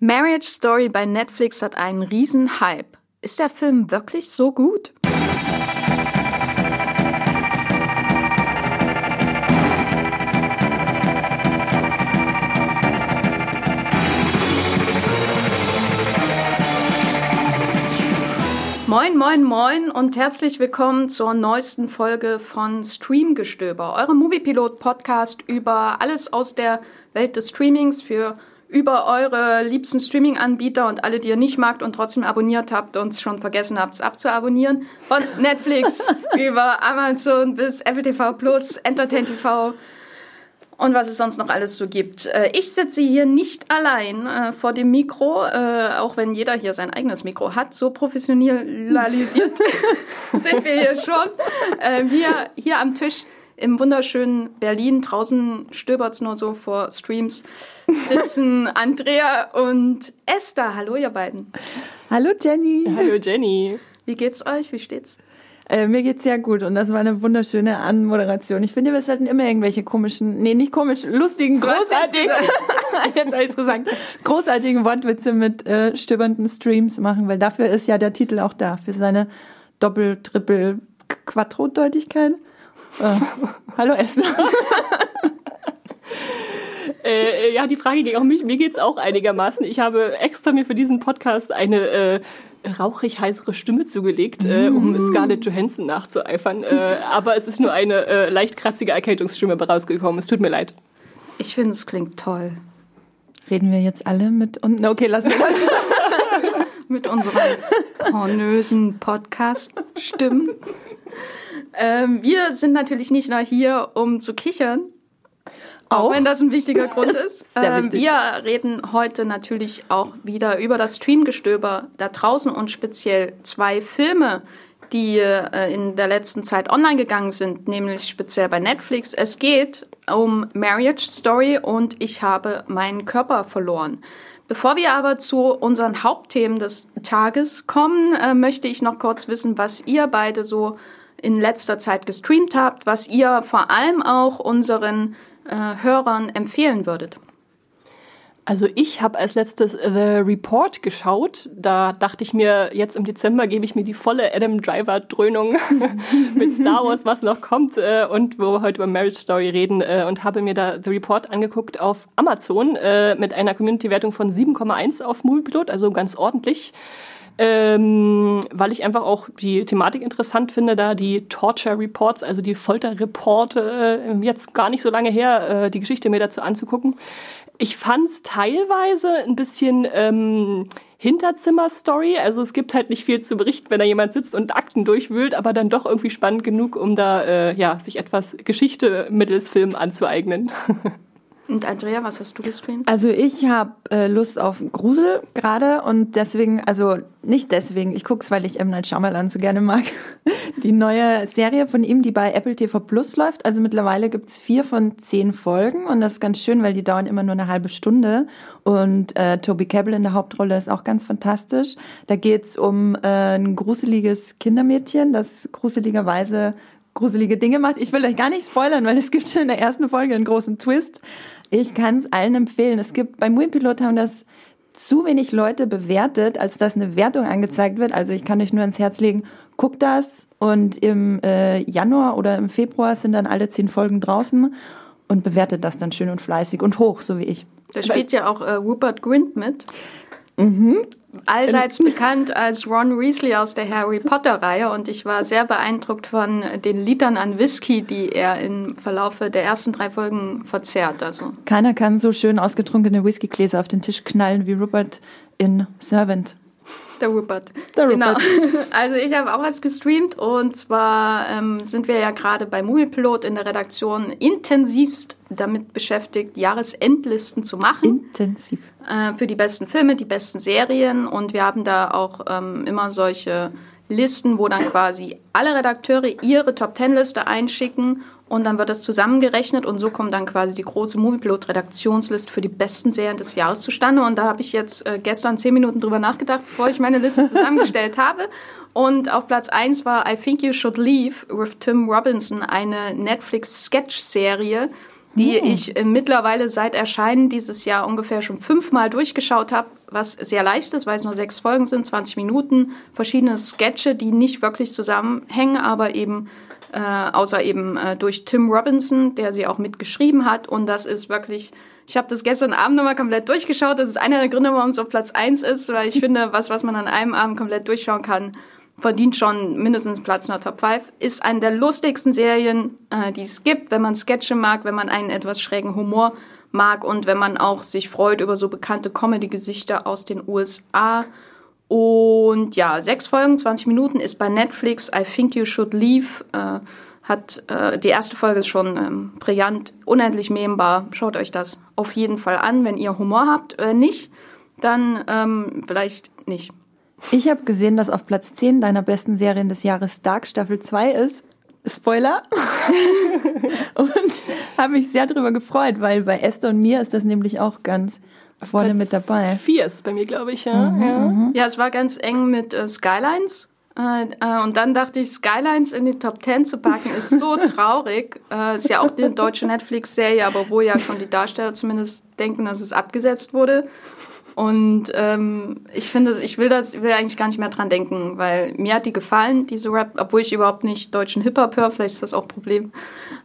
Marriage Story bei Netflix hat einen riesen Hype. Ist der Film wirklich so gut? Moin, moin, moin und herzlich willkommen zur neuesten Folge von Streamgestöber, eurem Moviepilot-Podcast über alles aus der Welt des Streamings für über eure liebsten Streaming-Anbieter und alle, die ihr nicht magt und trotzdem abonniert habt und schon vergessen habt, es abzuabonnieren. Von Netflix über Amazon bis Apple TV Plus, Entertain TV und was es sonst noch alles so gibt. Äh, ich sitze hier nicht allein äh, vor dem Mikro, äh, auch wenn jeder hier sein eigenes Mikro hat. So professionalisiert sind wir hier schon. Wir hier am Tisch im wunderschönen Berlin, draußen stöbert's nur so vor Streams, sitzen Andrea und Esther. Hallo, ihr beiden. Hallo, Jenny. Hallo, Jenny. Wie geht's euch? Wie steht's? Äh, mir geht's sehr gut und das war eine wunderschöne Anmoderation. Ich finde, wir sollten immer irgendwelche komischen, nee, nicht komisch, lustigen, großartigen, jetzt habe ich's gesagt, großartigen Wortwitze mit äh, stöbernden Streams machen, weil dafür ist ja der Titel auch da, für seine Doppel-, Triple-, Quattro-Deutigkeit. Äh, hallo Esther. Äh, ja, die Frage ging auch mich. Mir geht's auch einigermaßen. Ich habe extra mir für diesen Podcast eine äh, rauchig heißere Stimme zugelegt, äh, um mm. Scarlett Johansson nachzueifern. Äh, aber es ist nur eine äh, leicht kratzige Erkältungsstimme rausgekommen. Es tut mir leid. Ich finde, es klingt toll. Reden wir jetzt alle mit und okay, lassen wir das. mit unseren pornösen Podcast-Stimmen. Ähm, wir sind natürlich nicht nur hier, um zu kichern, auch, auch wenn das ein wichtiger Grund ist. Ähm, wichtig. Wir reden heute natürlich auch wieder über das Streamgestöber da draußen und speziell zwei Filme, die äh, in der letzten Zeit online gegangen sind, nämlich speziell bei Netflix. Es geht um Marriage Story und ich habe meinen Körper verloren. Bevor wir aber zu unseren Hauptthemen des Tages kommen, äh, möchte ich noch kurz wissen, was ihr beide so in letzter Zeit gestreamt habt, was ihr vor allem auch unseren äh, Hörern empfehlen würdet. Also ich habe als letztes The Report geschaut. Da dachte ich mir, jetzt im Dezember gebe ich mir die volle Adam Driver Dröhnung mit Star Wars, was noch kommt äh, und wo wir heute über Marriage Story reden äh, und habe mir da The Report angeguckt auf Amazon äh, mit einer Community-Wertung von 7,1 auf Moviepilot, also ganz ordentlich ähm, weil ich einfach auch die Thematik interessant finde, da die Torture Reports, also die Folterreporte, äh, jetzt gar nicht so lange her, äh, die Geschichte mir dazu anzugucken. Ich fand es teilweise ein bisschen ähm, Hinterzimmer-Story. Also es gibt halt nicht viel zu berichten, wenn da jemand sitzt und Akten durchwühlt, aber dann doch irgendwie spannend genug, um da äh, ja, sich etwas Geschichte mittels Film anzueignen. Und Andrea, was hast du gestreamt? Also ich habe äh, Lust auf Grusel gerade und deswegen, also nicht deswegen, ich guck's, weil ich M. Night Shyamalan so gerne mag. Die neue Serie von ihm, die bei Apple TV Plus läuft. Also mittlerweile gibt's vier von zehn Folgen und das ist ganz schön, weil die dauern immer nur eine halbe Stunde. Und äh, Toby Cabell in der Hauptrolle ist auch ganz fantastisch. Da geht's um äh, ein gruseliges Kindermädchen, das gruseligerweise gruselige Dinge macht. Ich will euch gar nicht spoilern, weil es gibt schon in der ersten Folge einen großen Twist. Ich kann es allen empfehlen. Es gibt beim Moviepilot haben das zu wenig Leute bewertet, als dass eine Wertung angezeigt wird. Also ich kann euch nur ans Herz legen, guckt das und im äh, Januar oder im Februar sind dann alle zehn Folgen draußen und bewertet das dann schön und fleißig und hoch, so wie ich. Da spielt ja auch äh, Rupert Grint mit. Mhm allseits bekannt als Ron Weasley aus der Harry Potter-Reihe und ich war sehr beeindruckt von den Litern an Whisky, die er im Verlaufe der ersten drei Folgen verzehrt. Also. Keiner kann so schön ausgetrunkene Whiskygläser auf den Tisch knallen wie Rupert in Servant. Der Rupert. Der Rupert. Genau. Also ich habe auch was gestreamt und zwar ähm, sind wir ja gerade bei Moviepilot in der Redaktion intensivst damit beschäftigt, Jahresendlisten zu machen. Intensiv. Äh, für die besten Filme, die besten Serien und wir haben da auch ähm, immer solche Listen, wo dann quasi alle Redakteure ihre Top Ten Liste einschicken und dann wird das zusammengerechnet und so kommt dann quasi die große Moviepilot-Redaktionsliste für die besten Serien des Jahres zustande. Und da habe ich jetzt äh, gestern zehn Minuten drüber nachgedacht, bevor ich meine Liste zusammengestellt habe. Und auf Platz eins war I Think You Should Leave with Tim Robinson, eine Netflix-Sketch-Serie, die ich äh, mittlerweile seit Erscheinen dieses Jahr ungefähr schon fünfmal durchgeschaut habe, was sehr leicht ist, weil es nur sechs Folgen sind, 20 Minuten, verschiedene Sketche, die nicht wirklich zusammenhängen, aber eben äh, außer eben äh, durch Tim Robinson, der sie auch mitgeschrieben hat. Und das ist wirklich, ich habe das gestern Abend nochmal komplett durchgeschaut. Das ist einer der Gründe, warum es auf Platz eins ist, weil ich finde, was, was man an einem Abend komplett durchschauen kann, verdient schon mindestens Platz in der Top 5. Ist eine der lustigsten Serien, äh, die es gibt, wenn man Sketche mag, wenn man einen etwas schrägen Humor mag und wenn man auch sich freut über so bekannte Comedy-Gesichter aus den USA. Und ja, sechs Folgen, 20 Minuten ist bei Netflix. I Think You Should Leave. Äh, hat äh, die erste Folge ist schon ähm, brillant, unendlich membar. Schaut euch das auf jeden Fall an, wenn ihr Humor habt. Wenn nicht, dann ähm, vielleicht nicht. Ich habe gesehen, dass auf Platz 10 deiner besten Serien des Jahres Dark Staffel 2 ist. Spoiler. und habe mich sehr darüber gefreut, weil bei Esther und mir ist das nämlich auch ganz vorne Platz mit dabei. Vier ist bei mir, glaube ich, ja. Mhm, ja. Mhm. ja. es war ganz eng mit äh, Skylines. Äh, äh, und dann dachte ich, Skylines in die Top 10 zu packen, ist so traurig. Äh, ist ja auch die deutsche Netflix-Serie, aber wo ja schon die Darsteller zumindest denken, dass es abgesetzt wurde. Und ähm, ich finde, ich will das, will eigentlich gar nicht mehr dran denken, weil mir hat die gefallen, diese Rap, obwohl ich überhaupt nicht deutschen Hip-Hop höre, vielleicht ist das auch ein Problem.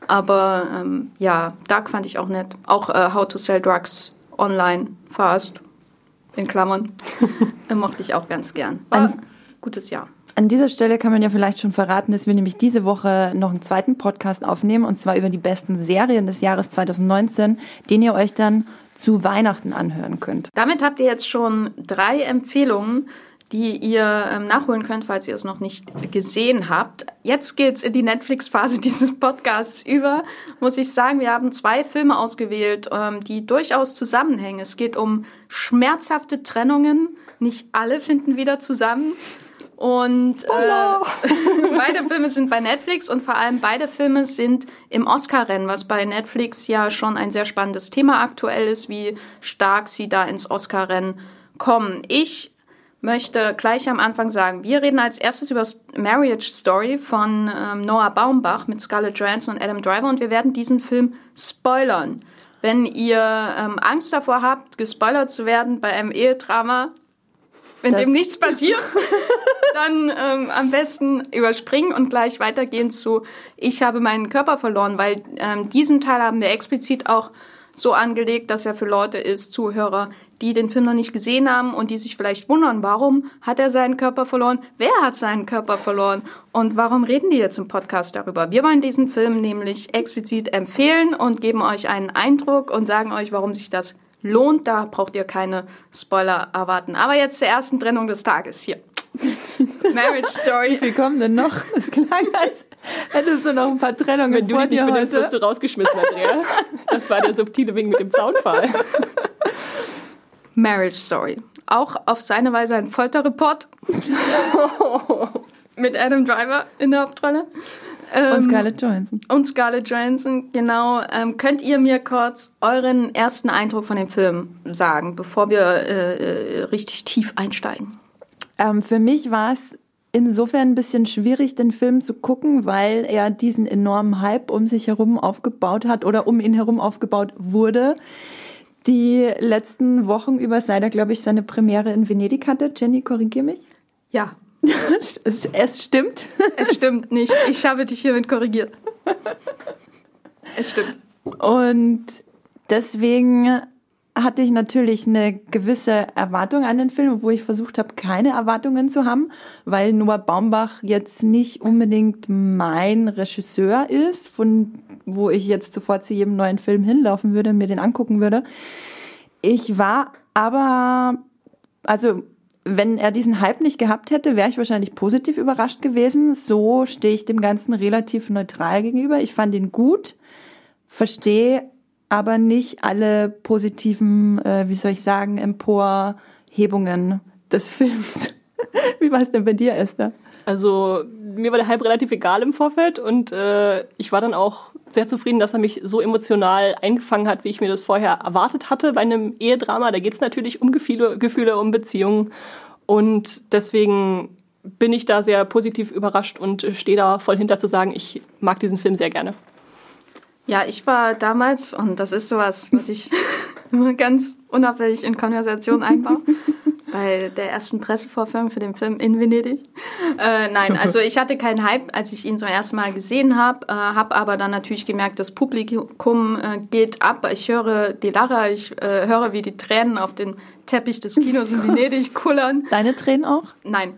Aber ähm, ja, Dark fand ich auch nett. Auch äh, How to Sell Drugs Online Fast, in Klammern. da mochte ich auch ganz gern. War ein gutes Jahr. An dieser Stelle kann man ja vielleicht schon verraten, dass wir nämlich diese Woche noch einen zweiten Podcast aufnehmen und zwar über die besten Serien des Jahres 2019, den ihr euch dann zu Weihnachten anhören könnt. Damit habt ihr jetzt schon drei Empfehlungen, die ihr ähm, nachholen könnt, falls ihr es noch nicht gesehen habt. Jetzt geht's in die Netflix-Phase dieses Podcasts über. Muss ich sagen, wir haben zwei Filme ausgewählt, ähm, die durchaus zusammenhängen. Es geht um schmerzhafte Trennungen. Nicht alle finden wieder zusammen. Und äh, beide Filme sind bei Netflix und vor allem beide Filme sind im Oscar-Rennen, was bei Netflix ja schon ein sehr spannendes Thema aktuell ist, wie stark sie da ins Oscar-Rennen kommen. Ich möchte gleich am Anfang sagen, wir reden als erstes über Marriage Story von ähm, Noah Baumbach mit Scarlett Johansson und Adam Driver und wir werden diesen Film spoilern. Wenn ihr ähm, Angst davor habt, gespoilert zu werden bei einem Ehedrama, wenn das dem nichts passiert, dann ähm, am besten überspringen und gleich weitergehen zu Ich habe meinen Körper verloren, weil ähm, diesen Teil haben wir explizit auch so angelegt, dass er für Leute ist, Zuhörer, die den Film noch nicht gesehen haben und die sich vielleicht wundern, warum hat er seinen Körper verloren? Wer hat seinen Körper verloren? Und warum reden die jetzt im Podcast darüber? Wir wollen diesen Film nämlich explizit empfehlen und geben euch einen Eindruck und sagen euch, warum sich das lohnt. Da braucht ihr keine Spoiler erwarten. Aber jetzt zur ersten Trennung des Tages hier. Marriage Story. Wie viel kommen denn noch? Es klang, als hättest du noch ein paar Trennungen Wenn du dich nicht benimmst, wirst du rausgeschmissen, Andrea. Das war der subtile Wink mit dem Zaunfall. Marriage Story. Auch auf seine Weise ein Folterreport. mit Adam Driver in der Hauptrolle. Ähm, und Scarlett Johansson. Und Scarlett Johansson, genau. Ähm, könnt ihr mir kurz euren ersten Eindruck von dem Film sagen, bevor wir äh, äh, richtig tief einsteigen? Ähm, für mich war es insofern ein bisschen schwierig, den Film zu gucken, weil er diesen enormen Hype um sich herum aufgebaut hat oder um ihn herum aufgebaut wurde. Die letzten Wochen über, seit er, glaube ich, seine Premiere in Venedig hatte. Jenny, korrigier mich. Ja. es, es stimmt. Es stimmt nicht. Ich habe dich hiermit korrigiert. Es stimmt. Und deswegen hatte ich natürlich eine gewisse Erwartung an den Film, wo ich versucht habe, keine Erwartungen zu haben, weil Noah Baumbach jetzt nicht unbedingt mein Regisseur ist, von wo ich jetzt sofort zu jedem neuen Film hinlaufen würde, mir den angucken würde. Ich war aber, also wenn er diesen Hype nicht gehabt hätte, wäre ich wahrscheinlich positiv überrascht gewesen. So stehe ich dem Ganzen relativ neutral gegenüber. Ich fand ihn gut, verstehe aber nicht alle positiven, äh, wie soll ich sagen, Emporhebungen des Films. wie war es denn bei dir, Esther? Also mir war der Hype relativ egal im Vorfeld und äh, ich war dann auch sehr zufrieden, dass er mich so emotional eingefangen hat, wie ich mir das vorher erwartet hatte bei einem Ehedrama. Da geht es natürlich um Gefühle, Gefühle, um Beziehungen und deswegen bin ich da sehr positiv überrascht und stehe da voll hinter zu sagen, ich mag diesen Film sehr gerne. Ja, ich war damals, und das ist sowas, was ich immer ganz unauffällig in Konversation einbaue, bei der ersten Pressevorführung für den Film in Venedig. Äh, nein, also ich hatte keinen Hype, als ich ihn zum ersten Mal gesehen habe, äh, habe aber dann natürlich gemerkt, das Publikum äh, geht ab. Ich höre die Lacher, ich äh, höre, wie die Tränen auf den Teppich des Kinos in Venedig kullern. Deine Tränen auch? Nein.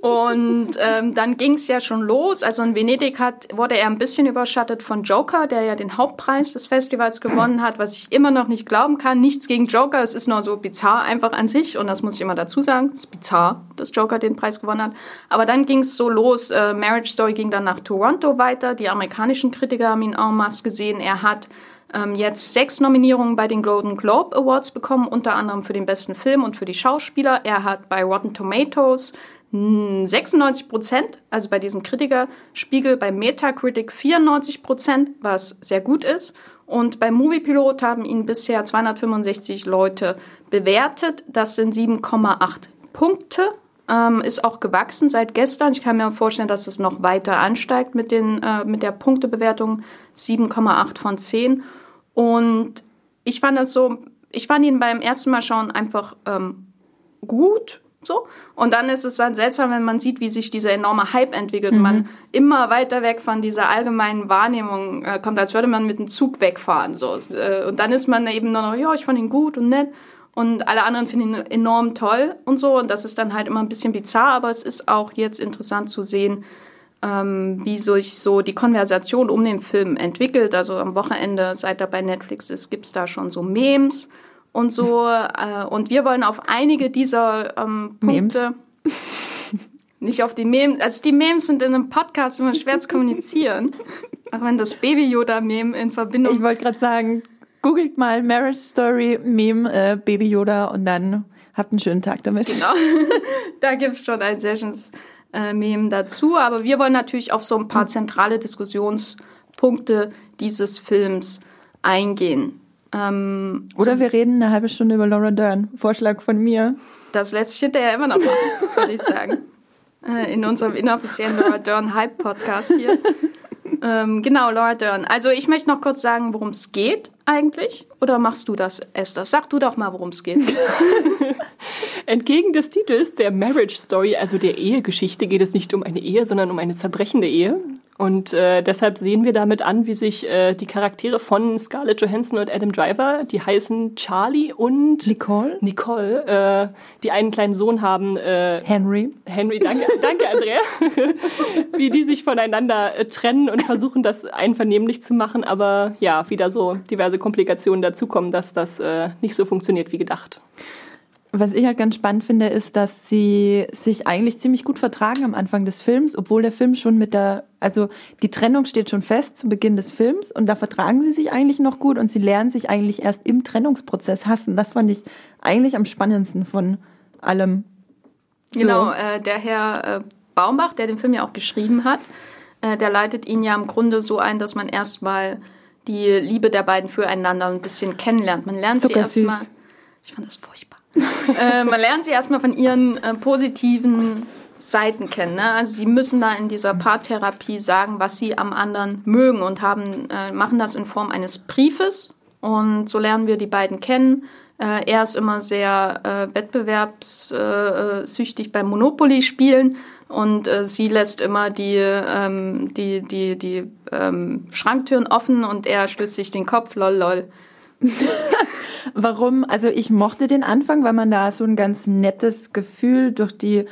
Und ähm, dann ging es ja schon los. Also in Venedig hat, wurde er ein bisschen überschattet von Joker, der ja den Hauptpreis des Festivals gewonnen hat, was ich immer noch nicht glauben kann. Nichts gegen Joker, es ist nur so bizarr einfach an sich und das muss ich immer dazu sagen. Es ist bizarr, dass Joker den Preis gewonnen hat. Aber dann ging es so los. Äh, Marriage Story ging dann nach Toronto weiter. Die amerikanischen Kritiker haben ihn en masse gesehen. Er hat ähm, jetzt sechs Nominierungen bei den Golden Globe Awards bekommen, unter anderem für den besten Film und für die Schauspieler. Er hat bei Rotten Tomatoes 96 Prozent, also bei diesem Kritikerspiegel, bei Metacritic 94 Prozent, was sehr gut ist. Und beim Moviepilot haben ihn bisher 265 Leute bewertet. Das sind 7,8 Punkte. Ähm, ist auch gewachsen seit gestern. Ich kann mir vorstellen, dass es noch weiter ansteigt mit, den, äh, mit der Punktebewertung 7,8 von 10. Und ich fand das so, ich fand ihn beim ersten Mal schauen einfach ähm, gut so. Und dann ist es dann seltsam, wenn man sieht, wie sich dieser enorme Hype entwickelt mhm. man immer weiter weg von dieser allgemeinen Wahrnehmung äh, kommt, als würde man mit dem Zug wegfahren. So. Äh, und dann ist man eben nur noch, ja, ich fand ihn gut und nett. Und alle anderen finden ihn enorm toll und so. Und das ist dann halt immer ein bisschen bizarr, aber es ist auch jetzt interessant zu sehen, ähm, wie sich so die Konversation um den Film entwickelt. Also am Wochenende, seit er bei Netflix ist, gibt's da schon so Memes und so. Äh, und wir wollen auf einige dieser ähm, Punkte. Nicht auf die Memes. Also die Memes sind in einem Podcast immer schwer zu kommunizieren. Auch wenn das Baby-Yoda-Meme in Verbindung. Ich wollte gerade sagen, googelt mal Marriage Story Meme äh, Baby Yoda und dann habt einen schönen Tag damit. Genau. da gibt's schon ein Sessions äh, Meme dazu. Aber wir wollen natürlich auf so ein paar zentrale Diskussionspunkte dieses Films eingehen. Ähm, Oder wir reden eine halbe Stunde über Laura Dern. Vorschlag von mir. Das lässt sich hinterher immer noch machen, würde ich sagen. Äh, in unserem inoffiziellen Laura Dern Hype Podcast hier. Ähm, genau, Laura Dern. Also ich möchte noch kurz sagen, worum es geht eigentlich. Oder machst du das, Esther? Sag du doch mal, worum es geht. Entgegen des Titels der Marriage Story, also der Ehegeschichte, geht es nicht um eine Ehe, sondern um eine zerbrechende Ehe. Und äh, deshalb sehen wir damit an, wie sich äh, die Charaktere von Scarlett Johansson und Adam Driver, die heißen Charlie und Nicole, Nicole, äh, die einen kleinen Sohn haben. Äh, Henry. Henry, danke, danke Andrea. wie die sich voneinander äh, trennen und versuchen, das einvernehmlich zu machen, aber ja, wieder so diverse Komplikationen dazukommen, dass das äh, nicht so funktioniert wie gedacht. Was ich halt ganz spannend finde, ist, dass sie sich eigentlich ziemlich gut vertragen am Anfang des Films, obwohl der Film schon mit der, also die Trennung steht schon fest zu Beginn des Films und da vertragen sie sich eigentlich noch gut und sie lernen sich eigentlich erst im Trennungsprozess hassen. Das fand ich eigentlich am spannendsten von allem. So. Genau, äh, der Herr äh, Baumbach, der den Film ja auch geschrieben hat, äh, der leitet ihn ja im Grunde so ein, dass man erstmal die Liebe der beiden füreinander ein bisschen kennenlernt. Man lernt sie erstmal. Ich fand das furchtbar äh, man lernt sie erstmal von ihren äh, positiven Seiten kennen. Ne? Also sie müssen da in dieser Paartherapie sagen, was sie am anderen mögen und haben, äh, machen das in Form eines Briefes. Und so lernen wir die beiden kennen. Äh, er ist immer sehr äh, wettbewerbssüchtig beim Monopoly spielen und äh, sie lässt immer die, ähm, die, die, die ähm, Schranktüren offen und er stößt sich den Kopf, lol, lol. Warum? Also ich mochte den Anfang, weil man da so ein ganz nettes Gefühl durch die,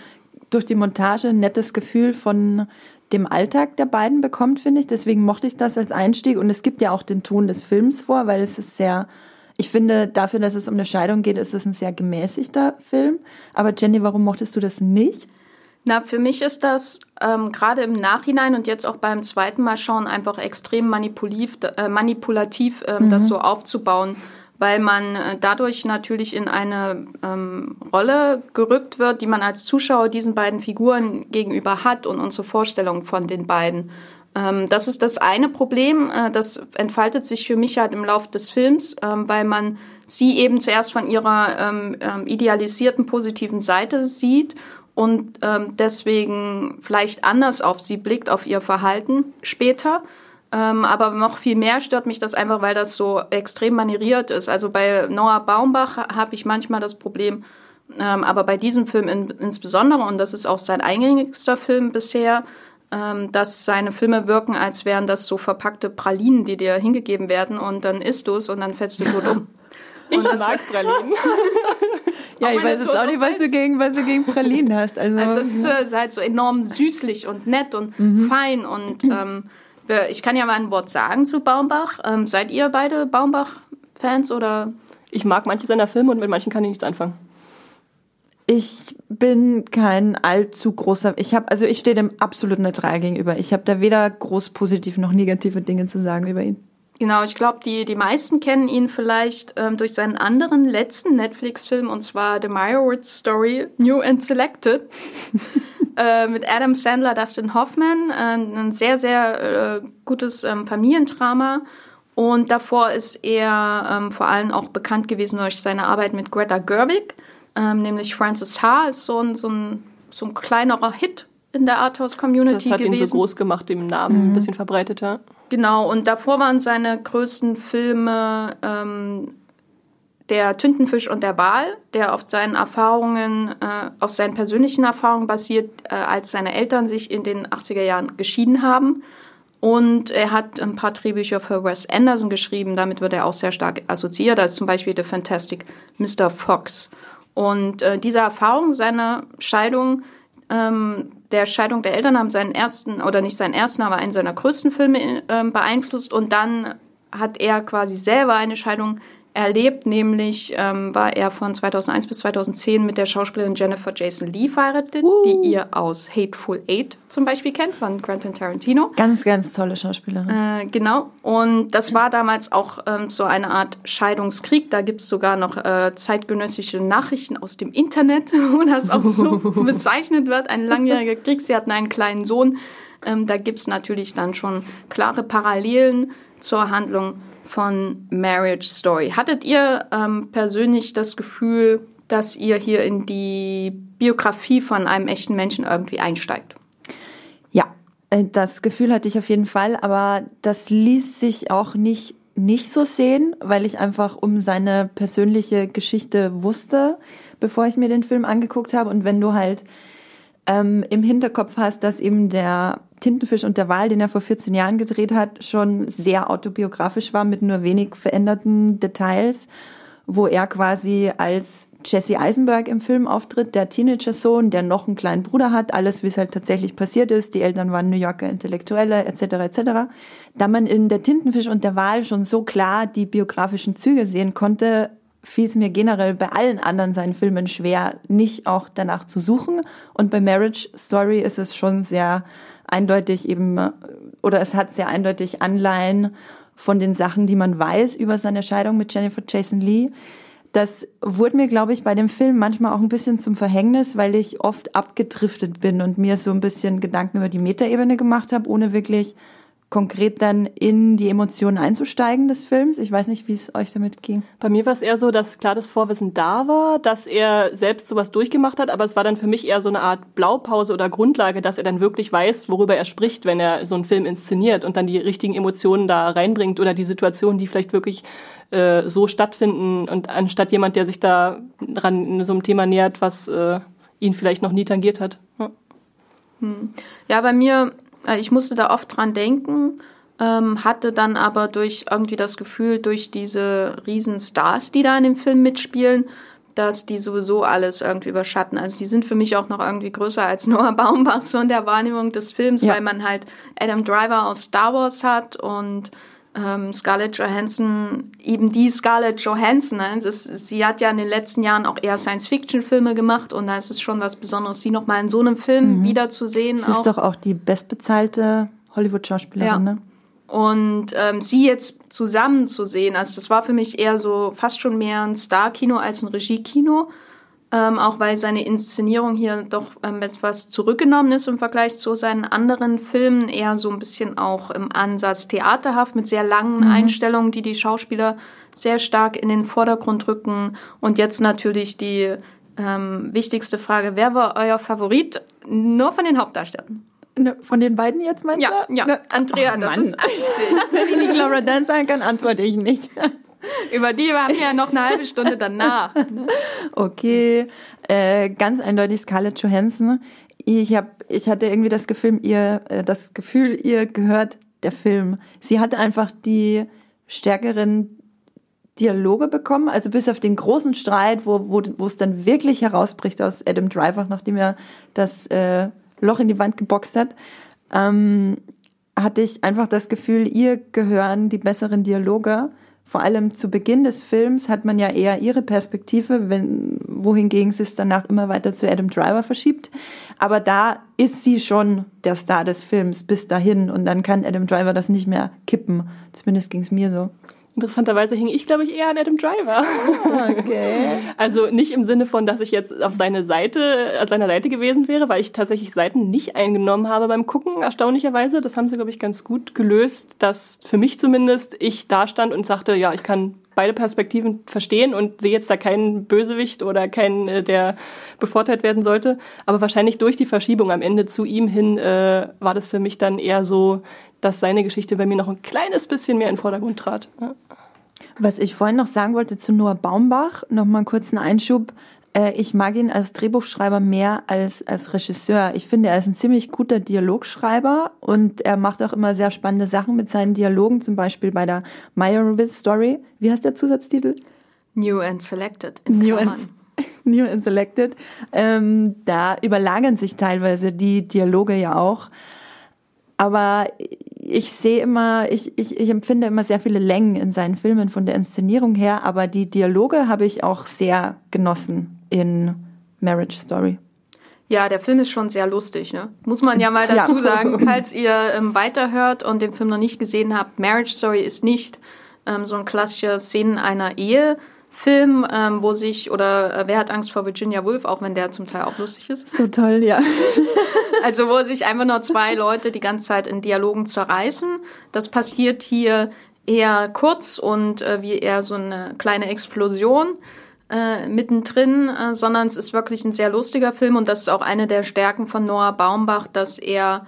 durch die Montage, ein nettes Gefühl von dem Alltag der beiden bekommt, finde ich. Deswegen mochte ich das als Einstieg. Und es gibt ja auch den Ton des Films vor, weil es ist sehr, ich finde, dafür, dass es um eine Scheidung geht, ist es ein sehr gemäßigter Film. Aber Jenny, warum mochtest du das nicht? Na, für mich ist das ähm, gerade im Nachhinein und jetzt auch beim zweiten Mal schauen einfach extrem manipulativ, äh, manipulativ äh, mhm. das so aufzubauen, weil man äh, dadurch natürlich in eine ähm, Rolle gerückt wird, die man als Zuschauer diesen beiden Figuren gegenüber hat und unsere Vorstellung von den beiden. Ähm, das ist das eine Problem, äh, das entfaltet sich für mich halt im Laufe des Films, ähm, weil man sie eben zuerst von ihrer ähm, ähm, idealisierten positiven Seite sieht und ähm, deswegen vielleicht anders auf sie blickt, auf ihr Verhalten später. Ähm, aber noch viel mehr stört mich das einfach, weil das so extrem manieriert ist. Also bei Noah Baumbach habe ich manchmal das Problem, ähm, aber bei diesem Film in, insbesondere, und das ist auch sein eingängigster Film bisher, ähm, dass seine Filme wirken, als wären das so verpackte Pralinen, die dir hingegeben werden und dann isst du es und dann fällst du tot um. Ich mag Pralinen. ja, ich weiß jetzt auch nicht, was du gegen, was du gegen Pralinen hast. Also, also es ist halt so enorm süßlich und nett und mhm. fein und ähm, ich kann ja mal ein Wort sagen zu Baumbach. Ähm, seid ihr beide Baumbach-Fans oder? Ich mag manche seiner Filme und mit manchen kann ich nichts anfangen. Ich bin kein allzu großer. Ich habe also ich stehe dem absolut neutral gegenüber. Ich habe da weder groß positive noch negative Dinge zu sagen über ihn. Genau, ich glaube, die, die meisten kennen ihn vielleicht ähm, durch seinen anderen letzten Netflix-Film, und zwar The Meyerowitz Story, New and Selected, äh, mit Adam Sandler, Dustin Hoffman. Äh, ein sehr, sehr äh, gutes ähm, Familiendrama. Und davor ist er ähm, vor allem auch bekannt gewesen durch seine Arbeit mit Greta Gerwig, ähm, nämlich Francis Ha ist so ein, so ein, so ein kleinerer Hit in der Arthouse-Community gewesen. Das hat gewesen. ihn so groß gemacht, den Namen mhm. ein bisschen verbreiteter. Genau, und davor waren seine größten Filme ähm, Der Tintenfisch und der Wal, der auf seinen Erfahrungen, äh, auf seinen persönlichen Erfahrungen basiert, äh, als seine Eltern sich in den 80er Jahren geschieden haben. Und er hat ein paar Drehbücher für Wes Anderson geschrieben, damit wird er auch sehr stark assoziiert, als zum Beispiel The Fantastic Mr. Fox. Und äh, diese Erfahrung seiner Scheidung ähm, der Scheidung der Eltern haben seinen ersten, oder nicht seinen ersten, aber einen seiner größten Filme äh, beeinflusst. Und dann hat er quasi selber eine Scheidung erlebt, nämlich ähm, war er von 2001 bis 2010 mit der Schauspielerin Jennifer Jason Lee verheiratet, uh. die ihr aus Hateful Eight zum Beispiel kennt, von Quentin Tarantino. Ganz, ganz tolle Schauspielerin. Äh, genau. Und das war damals auch ähm, so eine Art Scheidungskrieg. Da gibt es sogar noch äh, zeitgenössische Nachrichten aus dem Internet, wo das auch so bezeichnet wird. Ein langjähriger Krieg. Sie hatten einen kleinen Sohn. Ähm, da gibt es natürlich dann schon klare Parallelen zur Handlung von Marriage Story. Hattet ihr ähm, persönlich das Gefühl, dass ihr hier in die Biografie von einem echten Menschen irgendwie einsteigt? Ja, äh, das Gefühl hatte ich auf jeden Fall, aber das ließ sich auch nicht nicht so sehen, weil ich einfach um seine persönliche Geschichte wusste, bevor ich mir den Film angeguckt habe. Und wenn du halt ähm, im Hinterkopf hast, dass eben der Tintenfisch und der Wal, den er vor 14 Jahren gedreht hat, schon sehr autobiografisch war mit nur wenig veränderten Details, wo er quasi als Jesse Eisenberg im Film auftritt, der Teenager-Sohn, der noch einen kleinen Bruder hat, alles wie es halt tatsächlich passiert ist, die Eltern waren New Yorker Intellektuelle etc. etc. Da man in der Tintenfisch und der Wal schon so klar die biografischen Züge sehen konnte, fiel es mir generell bei allen anderen seinen Filmen schwer, nicht auch danach zu suchen. Und bei Marriage Story ist es schon sehr eindeutig eben, oder es hat sehr eindeutig Anleihen von den Sachen, die man weiß über seine Scheidung mit Jennifer Jason Lee. Das wurde mir, glaube ich, bei dem Film manchmal auch ein bisschen zum Verhängnis, weil ich oft abgedriftet bin und mir so ein bisschen Gedanken über die Metaebene gemacht habe, ohne wirklich konkret dann in die Emotionen einzusteigen des Films. Ich weiß nicht, wie es euch damit ging. Bei mir war es eher so, dass klar das Vorwissen da war, dass er selbst sowas durchgemacht hat, aber es war dann für mich eher so eine Art Blaupause oder Grundlage, dass er dann wirklich weiß, worüber er spricht, wenn er so einen Film inszeniert und dann die richtigen Emotionen da reinbringt oder die Situationen, die vielleicht wirklich äh, so stattfinden und anstatt jemand, der sich da dran in so einem Thema nähert, was äh, ihn vielleicht noch nie tangiert hat. Ja. Hm. Ja, bei mir ich musste da oft dran denken, ähm, hatte dann aber durch irgendwie das Gefühl, durch diese Riesenstars, die da in dem Film mitspielen, dass die sowieso alles irgendwie überschatten. Also die sind für mich auch noch irgendwie größer als Noah Baumbach so in der Wahrnehmung des Films, ja. weil man halt Adam Driver aus Star Wars hat und ähm, Scarlett Johansson, eben die Scarlett Johansson. Ne? Ist, sie hat ja in den letzten Jahren auch eher Science-Fiction-Filme gemacht und da ist es schon was Besonderes, sie nochmal in so einem Film mhm. wiederzusehen. Sie ist auch. doch auch die bestbezahlte Hollywood-Schauspielerin, ja. ne? Und ähm, sie jetzt zusammen zu sehen, also das war für mich eher so fast schon mehr ein Star-Kino als ein Regie-Kino ähm, auch weil seine Inszenierung hier doch ähm, etwas zurückgenommen ist im Vergleich zu seinen anderen Filmen, eher so ein bisschen auch im Ansatz theaterhaft mit sehr langen mhm. Einstellungen, die die Schauspieler sehr stark in den Vordergrund rücken. Und jetzt natürlich die ähm, wichtigste Frage, wer war euer Favorit? Nur von den Hauptdarstellern. Ne, von den beiden jetzt meinst Ja, du? ja. Ne? Andrea, Ach, das Mann. ist einzig. Wenn ich nicht Laura Dern sagen kann, antworte ich nicht. Über die haben wir ja noch eine halbe Stunde danach. Okay, äh, ganz eindeutig Scarlett Johansson. Ich hab, ich hatte irgendwie das Gefühl, ihr, äh, das Gefühl, ihr gehört der Film. Sie hatte einfach die stärkeren Dialoge bekommen, also bis auf den großen Streit, wo, wo, wo es dann wirklich herausbricht aus Adam Driver, nachdem er das äh, Loch in die Wand geboxt hat, ähm, hatte ich einfach das Gefühl, ihr gehören die besseren Dialoge. Vor allem zu Beginn des Films hat man ja eher ihre Perspektive, wenn, wohingegen sie es danach immer weiter zu Adam Driver verschiebt. Aber da ist sie schon der Star des Films bis dahin und dann kann Adam Driver das nicht mehr kippen. Zumindest ging es mir so. Interessanterweise hing ich, glaube ich, eher an Adam Driver. Okay. Also nicht im Sinne von, dass ich jetzt auf seine Seite, auf seiner Seite gewesen wäre, weil ich tatsächlich Seiten nicht eingenommen habe beim Gucken, erstaunlicherweise. Das haben sie, glaube ich, ganz gut gelöst, dass für mich zumindest ich da stand und sagte, ja, ich kann beide Perspektiven verstehen und sehe jetzt da keinen Bösewicht oder keinen, äh, der bevorteilt werden sollte. Aber wahrscheinlich durch die Verschiebung am Ende zu ihm hin äh, war das für mich dann eher so, dass seine Geschichte bei mir noch ein kleines bisschen mehr in den Vordergrund trat. Ja. Was ich vorhin noch sagen wollte zu Noah Baumbach, noch mal einen kurzen Einschub. Äh, Ich mag ihn als Drehbuchschreiber mehr als als Regisseur. Ich finde, er ist ein ziemlich guter Dialogschreiber und er macht auch immer sehr spannende Sachen mit seinen Dialogen, zum Beispiel bei der Meyerowitz Story. Wie heißt der Zusatztitel? New and Selected. New and, New and Selected. Ähm, da überlagern sich teilweise die Dialoge ja auch. Aber ich sehe immer, ich, ich, ich empfinde immer sehr viele Längen in seinen Filmen von der Inszenierung her, aber die Dialoge habe ich auch sehr genossen in Marriage Story. Ja, der Film ist schon sehr lustig, ne? Muss man ja mal dazu Ja. sagen, falls ihr ähm, weiterhört und den Film noch nicht gesehen habt. Marriage Story ist nicht ähm, so ein klassischer Szenen einer Ehe. Film, ähm, wo sich, oder äh, wer hat Angst vor Virginia Woolf, auch wenn der zum Teil auch lustig ist. So toll, ja. Also wo sich einfach nur zwei Leute die ganze Zeit in Dialogen zerreißen. Das passiert hier eher kurz und äh, wie eher so eine kleine Explosion äh, mittendrin, äh, sondern es ist wirklich ein sehr lustiger Film und das ist auch eine der Stärken von Noah Baumbach, dass er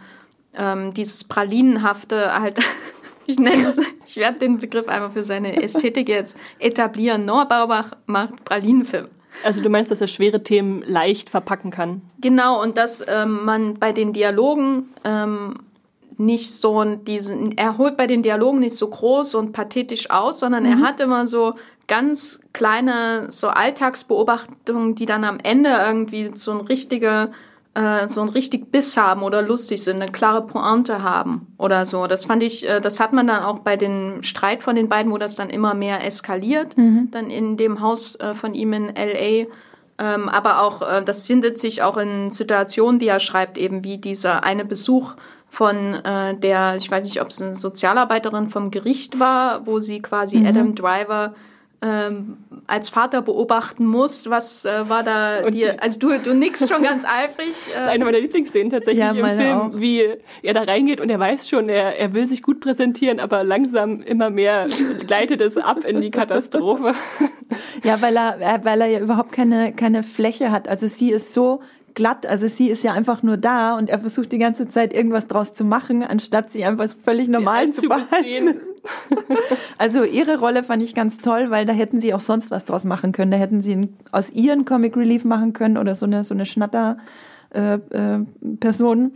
ähm, dieses Pralinenhafte halt, ich nenne es, ich werde den Begriff einfach für seine Ästhetik jetzt etablieren. Noah Baumbach macht Pralinenfilm. Also du meinst, dass er schwere Themen leicht verpacken kann? Genau, und dass ähm, man bei den Dialogen ähm, nicht so ein- diesen, er holt bei den Dialogen nicht so groß und pathetisch aus, sondern er hat immer so ganz kleine so Alltagsbeobachtungen, die dann am Ende irgendwie so ein richtiger äh, so ein richtig Biss haben oder lustig sind, eine klare Pointe haben oder so. Das fand ich, äh, das hat man dann auch bei dem Streit von den beiden, wo das dann immer mehr eskaliert, dann in dem Haus äh, von ihm in LA. Ähm, aber auch, äh, das findet sich auch in Situationen, die er schreibt, eben wie dieser eine Besuch von äh, der, ich weiß nicht, ob es eine Sozialarbeiterin vom Gericht war, wo sie quasi Adam Driver ähm, als Vater beobachten muss. Was äh, war da Und dir? Also du, du nickst schon ganz eifrig. Das ist Äh, eine meiner Lieblingsszenen tatsächlich Ja, im Film, auch. wie er da reingeht und er weiß schon, er, er will sich gut präsentieren, aber langsam immer mehr gleitet es ab in die Katastrophe. Ja, weil er, äh, weil er ja überhaupt keine, keine Fläche hat. Also sie ist so glatt, also sie ist ja einfach nur da und er versucht die ganze Zeit irgendwas draus zu machen, anstatt sie einfach völlig normal zu behalten. Also ihre Rolle fand ich ganz toll, weil da hätten sie auch sonst was draus machen können. Da hätten sie aus ihren Comic Relief machen können oder so eine so eine Schnatter äh, äh, Person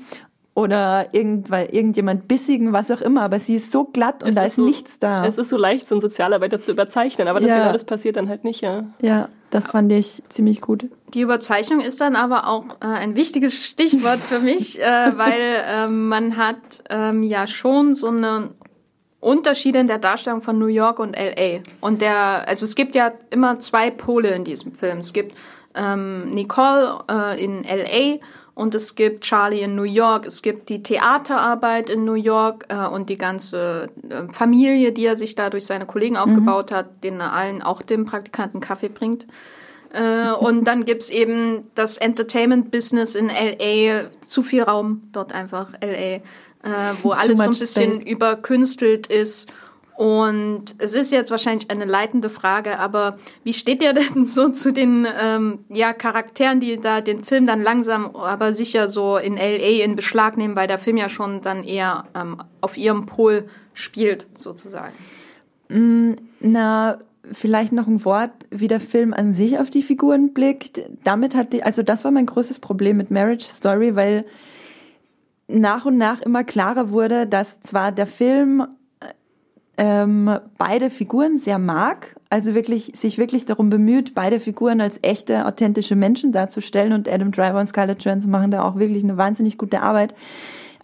oder irgendwann irgendjemand bissigen, was auch immer. Aber sie ist so glatt und Es da ist ist so- nichts da. Es ist so leicht, so einen Sozialarbeiter zu überzeichnen, aber das, Ja. genau das passiert dann halt nicht, ja. ja, das fand ich ziemlich gut. Die Überzeichnung ist dann aber auch äh, ein wichtiges Stichwort für mich, äh, weil ähm, man hat ähm, ja schon so eine Unterschiede in der Darstellung von New York und LA. Und der, also es gibt ja immer zwei Pole in diesem Film. Es gibt ähm, Nicole äh, in LA und es gibt Charlie in New York. Es gibt die Theaterarbeit in New York äh, und die ganze äh, Familie, die er sich da durch seine Kollegen aufgebaut hat, denen er allen auch dem Praktikanten Kaffee bringt. Äh, und dann gibt's eben das Entertainment-Business in LA, zu viel Raum dort einfach, LA, äh, wo alles so ein bisschen space. überkünstelt ist. Und es ist jetzt wahrscheinlich eine leitende Frage, aber wie steht ihr denn so zu den ähm, ja, Charakteren, die da den Film dann langsam, aber sicher so in LA in Beschlag nehmen, weil der Film ja schon dann eher ähm, auf ihrem Pol spielt, sozusagen? Mm, na, vielleicht noch ein Wort, wie der Film an sich auf die Figuren blickt. Damit hat die, also das war mein größtes Problem mit Marriage Story, weil nach und nach immer klarer wurde, dass zwar der Film ähm, beide Figuren sehr mag, also wirklich sich wirklich darum bemüht, beide Figuren als echte, authentische Menschen darzustellen und Adam Driver und Scarlett Johansson machen da auch wirklich eine wahnsinnig gute Arbeit.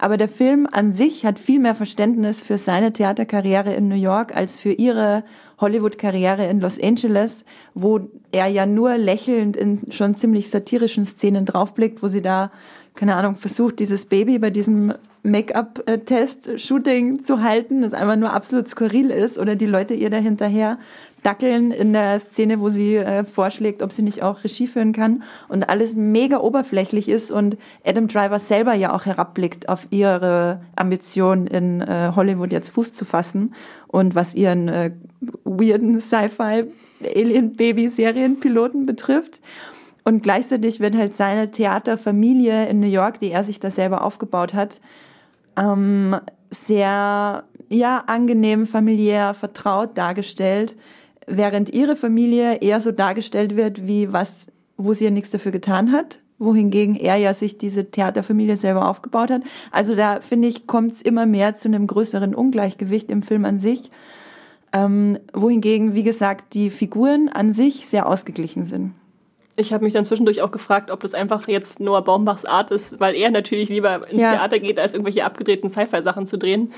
Aber der Film an sich hat viel mehr Verständnis für seine Theaterkarriere in New York als für ihre Hollywood-Karriere in Los Angeles, wo er ja nur lächelnd in schon ziemlich satirischen Szenen draufblickt, wo sie da keine Ahnung, versucht, dieses Baby bei diesem Make-up-Test-Shooting zu halten, das einfach nur absolut skurril ist, oder die Leute ihr da hinterher dackeln in der Szene, wo sie äh, vorschlägt, ob sie nicht auch Regie führen kann und alles mega oberflächlich ist und Adam Driver selber ja auch herabblickt auf ihre Ambition in äh, Hollywood jetzt Fuß zu fassen und was ihren äh, weirden Sci-Fi Alien-Baby-Serienpiloten betrifft. Und gleichzeitig wird halt seine Theaterfamilie in New York, die er sich da selber aufgebaut hat, ähm, sehr ja angenehm, familiär, vertraut dargestellt, während ihre Familie eher so dargestellt wird wie was, wo sie ja nichts dafür getan hat, wohingegen er ja sich diese Theaterfamilie selber aufgebaut hat. Also da finde ich kommt es immer mehr zu einem größeren Ungleichgewicht im Film an sich, ähm, wohingegen wie gesagt die Figuren an sich sehr ausgeglichen sind. Ich habe mich dann zwischendurch auch gefragt, ob das einfach jetzt Noah Baumbachs Art ist, weil er natürlich lieber ins ja. Theater geht, als irgendwelche abgedrehten Sci-Fi-Sachen zu drehen.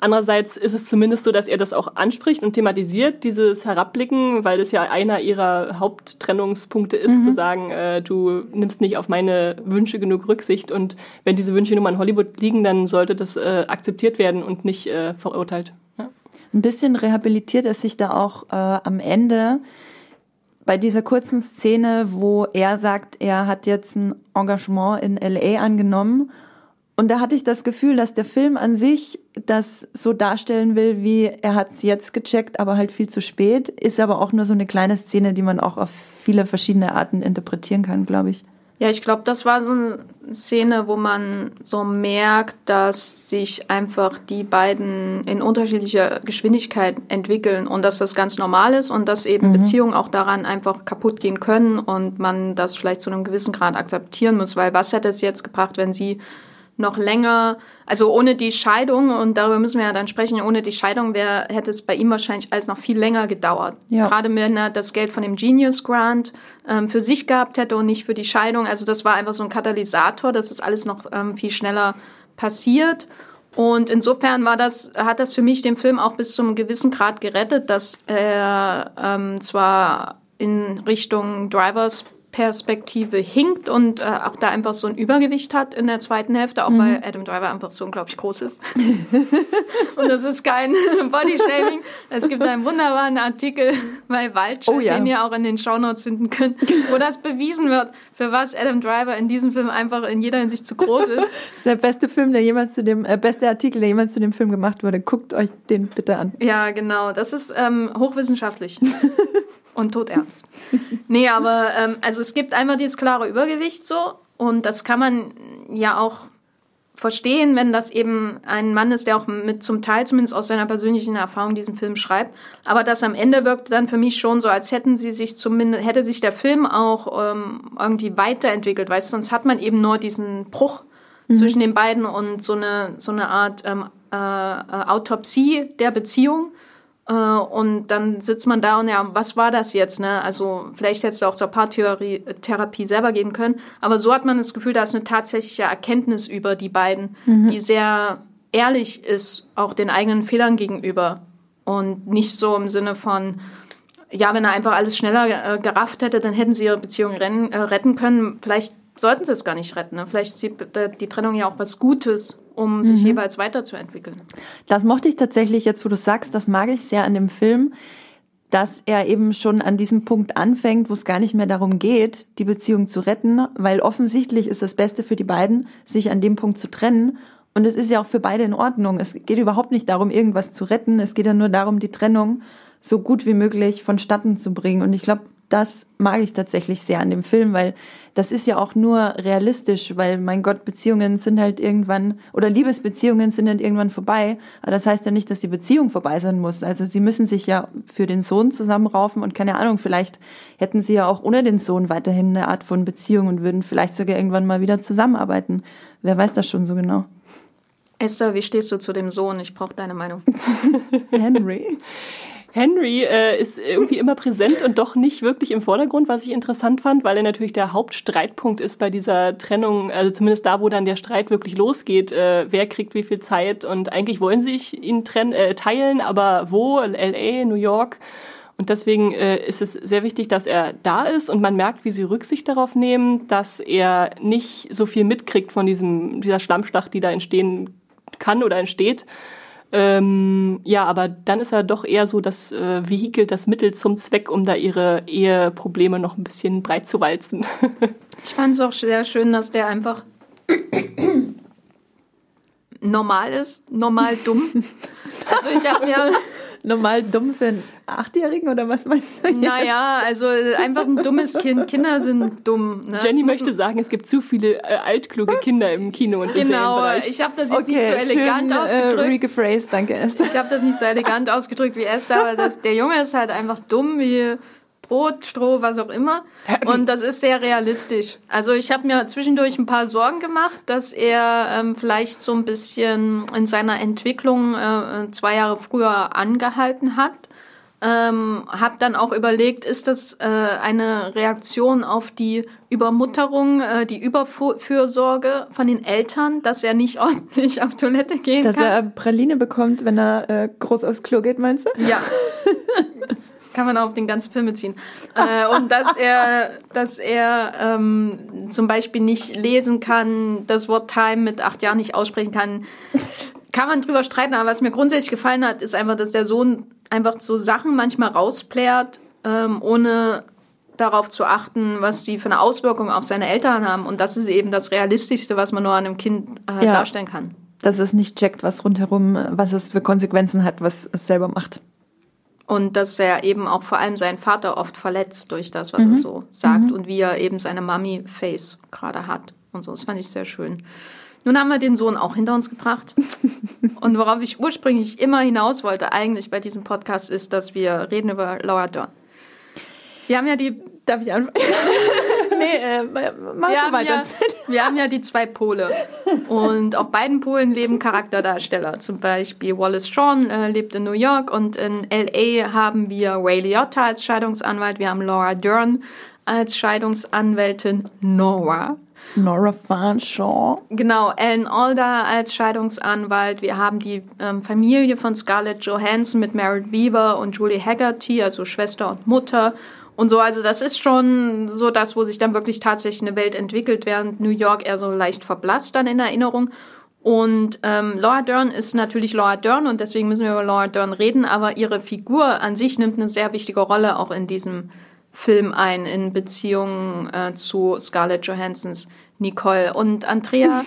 Andererseits ist es zumindest so, dass er das auch anspricht und thematisiert, dieses Herabblicken, weil das ja einer ihrer Haupttrennungspunkte ist, mhm. zu sagen, äh, du nimmst nicht auf meine Wünsche genug Rücksicht und wenn diese Wünsche nun mal in Hollywood liegen, dann sollte das äh, akzeptiert werden und nicht äh, verurteilt. Ja. Ein bisschen rehabilitiert er sich da auch äh, am Ende bei dieser kurzen Szene, wo er sagt, er hat jetzt ein Engagement in LA angenommen. Und da hatte ich das Gefühl, dass der Film an sich das so darstellen will, wie er hat es jetzt gecheckt, aber halt viel zu spät. Ist aber auch nur so eine kleine Szene, die man auch auf viele verschiedene Arten interpretieren kann, glaube ich. Ja, ich glaube, das war so eine Szene, wo man so merkt, dass sich einfach die beiden in unterschiedlicher Geschwindigkeit entwickeln und dass das ganz normal ist und dass eben mhm. Beziehungen auch daran einfach kaputt gehen können und man das vielleicht zu einem gewissen Grad akzeptieren muss, weil was hätte es jetzt gebracht, wenn sie noch länger, also ohne die Scheidung, und darüber müssen wir ja dann sprechen, ohne die Scheidung wäre, hätte es bei ihm wahrscheinlich alles noch viel länger gedauert. Ja. Gerade wenn er das Geld von dem Genius Grant ähm, für sich gehabt hätte und nicht für die Scheidung. Also das war einfach so ein Katalysator, dass das alles noch ähm, viel schneller passiert. Und insofern war das, hat das für mich den Film auch bis zum gewissen Grad gerettet, dass er ähm, zwar in Richtung Drivers Perspektive hinkt und äh, auch da einfach so ein Übergewicht hat in der zweiten Hälfte, auch mhm. weil Adam Driver einfach so unglaublich groß ist. und das ist kein Bodyshaming. Es gibt einen wunderbaren Artikel bei Vulture, oh, ja. den ihr auch in den Shownotes finden könnt, wo das bewiesen wird, für was Adam Driver in diesem Film einfach in jeder Hinsicht zu groß ist. Das ist der beste Film, der jemals zu dem, äh, beste Artikel, der jemals zu dem Film gemacht wurde. Guckt euch den bitte an. Ja, genau. Das ist ähm, hochwissenschaftlich. Und todernst. nee, aber ähm, also es gibt einmal dieses klare Übergewicht so und das kann man ja auch verstehen, wenn das eben ein Mann ist, der auch mit zum Teil zumindest aus seiner persönlichen Erfahrung diesen Film schreibt. Aber das am Ende wirkt dann für mich schon so, als hätten sie sich zumindest, hätte sich der Film auch ähm, irgendwie weiterentwickelt, weißt du, sonst hat man eben nur diesen Bruch mhm. zwischen den beiden und so eine, so eine Art ähm, äh, äh Autopsie der Beziehung. Äh, und dann sitzt man da und ja, was war das jetzt? Ne? Also vielleicht hättest du auch zur Paartherapie selber gehen können. Aber so hat man das Gefühl, da ist eine tatsächliche Erkenntnis über die beiden, mhm. die sehr ehrlich ist, auch den eigenen Fehlern gegenüber. Und nicht so im Sinne von, ja, wenn er einfach alles schneller äh, gerafft hätte, dann hätten sie ihre Beziehung rennen, äh, retten können. Vielleicht sollten sie es gar nicht retten. Ne? Vielleicht ist die, die Trennung ja auch was Gutes um mhm. sich jeweils weiterzuentwickeln. Das mochte ich tatsächlich jetzt, wo du sagst, das mag ich sehr an dem Film, dass er eben schon an diesem Punkt anfängt, wo es gar nicht mehr darum geht, die Beziehung zu retten, weil offensichtlich ist das Beste für die beiden, sich an dem Punkt zu trennen. Und es ist ja auch für beide in Ordnung. Es geht überhaupt nicht darum, irgendwas zu retten. Es geht ja nur darum, die Trennung so gut wie möglich vonstatten zu bringen. Und ich glaube, das mag ich tatsächlich sehr an dem Film, weil das ist ja auch nur realistisch, weil mein Gott, Beziehungen sind halt irgendwann oder Liebesbeziehungen sind dann irgendwann vorbei. Aber das heißt ja nicht, dass die Beziehung vorbei sein muss. Also sie müssen sich ja für den Sohn zusammenraufen und keine Ahnung, vielleicht hätten sie ja auch ohne den Sohn weiterhin eine Art von Beziehung und würden vielleicht sogar irgendwann mal wieder zusammenarbeiten. Wer weiß das schon so genau? Esther, wie stehst du zu dem Sohn? Ich brauche deine Meinung. Henry. Henry äh, ist irgendwie immer präsent und doch nicht wirklich im Vordergrund, was ich interessant fand, weil er natürlich der Hauptstreitpunkt ist bei dieser Trennung, also zumindest da, wo dann der Streit wirklich losgeht, äh, wer kriegt wie viel Zeit und eigentlich wollen sie ihn trennen, äh, teilen, aber wo? LA, New York. Und deswegen äh, ist es sehr wichtig, dass er da ist und man merkt, wie sie Rücksicht darauf nehmen, dass er nicht so viel mitkriegt von diesem, dieser Schlammschlacht, die da entstehen kann oder entsteht. Ähm, ja, aber dann ist er doch eher so das äh, Vehikel, das Mittel zum Zweck, um da ihre Eheprobleme noch ein bisschen breit zu walzen. ich fand es auch sehr schön, dass der einfach normal ist, normal dumm. Also ich habe mir normal dumm für einen Achtjährigen oder was meinst du? Jetzt? Naja, also einfach ein dummes Kind. Kinder sind dumm. Ne? Jenny möchte sagen, es gibt zu viele äh, altkluge Kinder im Kino und Genau, ich habe das jetzt okay, nicht so elegant schön, ausgedrückt. Äh, rephrased, danke Esther. Ich habe das nicht so elegant ausgedrückt wie Esther, aber das, der Junge ist halt einfach dumm wie Brot, Stroh, was auch immer. Und das ist sehr realistisch. Also ich habe mir zwischendurch ein paar Sorgen gemacht, dass er ähm, vielleicht so ein bisschen in seiner Entwicklung äh, zwei Jahre früher angehalten hat. Ähm, habe dann auch überlegt, ist das äh, eine Reaktion auf die Übermutterung, äh, die Überfürsorge von den Eltern, dass er nicht ordentlich auf Toilette gehen dass kann? Dass er Praline bekommt, wenn er äh, groß aufs Klo geht, meinst du? Ja. kann man auf den ganzen Film beziehen. Äh, und dass er, dass er ähm, zum Beispiel nicht lesen kann, das Wort Time mit acht Jahren nicht aussprechen kann, kann man drüber streiten. Aber was mir grundsätzlich gefallen hat, ist einfach, dass der Sohn einfach so Sachen manchmal rausplärt, ähm, ohne darauf zu achten, was die für eine Auswirkung auf seine Eltern haben. Und das ist eben das Realistischste, was man nur an einem Kind äh, ja. darstellen kann. Dass es nicht checkt, was rundherum, was es für Konsequenzen hat, was es selber macht. Und dass er eben auch vor allem seinen Vater oft verletzt durch das, was mhm. er so sagt mhm. und wie er eben seine Mummy-Face gerade hat und so. Das fand ich sehr schön. Nun haben wir den Sohn auch hinter uns gebracht. und worauf ich ursprünglich immer hinaus wollte, eigentlich bei diesem Podcast, ist, dass wir reden über Laura Dern. Wir haben ja die. Darf ich anfangen? Nee, äh, mach wir, haben ja, wir haben ja die zwei Pole. Und auf beiden Polen leben Charakterdarsteller. Zum Beispiel Wallace Shawn äh, lebt in New York und in L.A. haben wir Ray Liotta als Scheidungsanwalt. Wir haben Laura Dern als Scheidungsanwältin Nora. Nora Fanshaw. Genau, Alan Alda als Scheidungsanwalt. Wir haben die ähm, Familie von Scarlett Johansson mit Merritt Weaver und Julie Haggerty, also Schwester und Mutter und so. Also das ist schon so das, wo sich dann wirklich tatsächlich eine Welt entwickelt, während New York eher so leicht verblasst dann in Erinnerung. Und ähm, Laura Dern ist natürlich Laura Dern und deswegen müssen wir über Laura Dern reden, aber ihre Figur an sich nimmt eine sehr wichtige Rolle auch in diesem Film ein, in Beziehung äh, zu Scarlett Johansons Nicole. Und Andrea,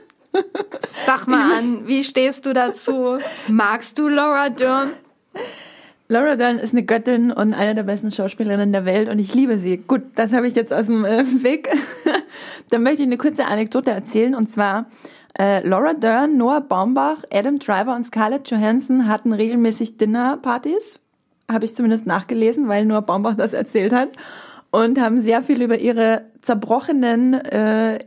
sag mal an, wie stehst du dazu? Magst du Laura Dern? Laura Dern ist eine Göttin und eine der besten Schauspielerinnen der Welt und ich liebe sie. Gut, das habe ich jetzt aus dem äh, Weg. Dann möchte ich eine kurze Anekdote erzählen und zwar äh, Laura Dern, Noah Baumbach, Adam Driver und Scarlett Johansson hatten regelmäßig Dinnerpartys, habe ich zumindest nachgelesen, weil Noah Baumbach das erzählt hat und haben sehr viel über ihre zerbrochenen äh,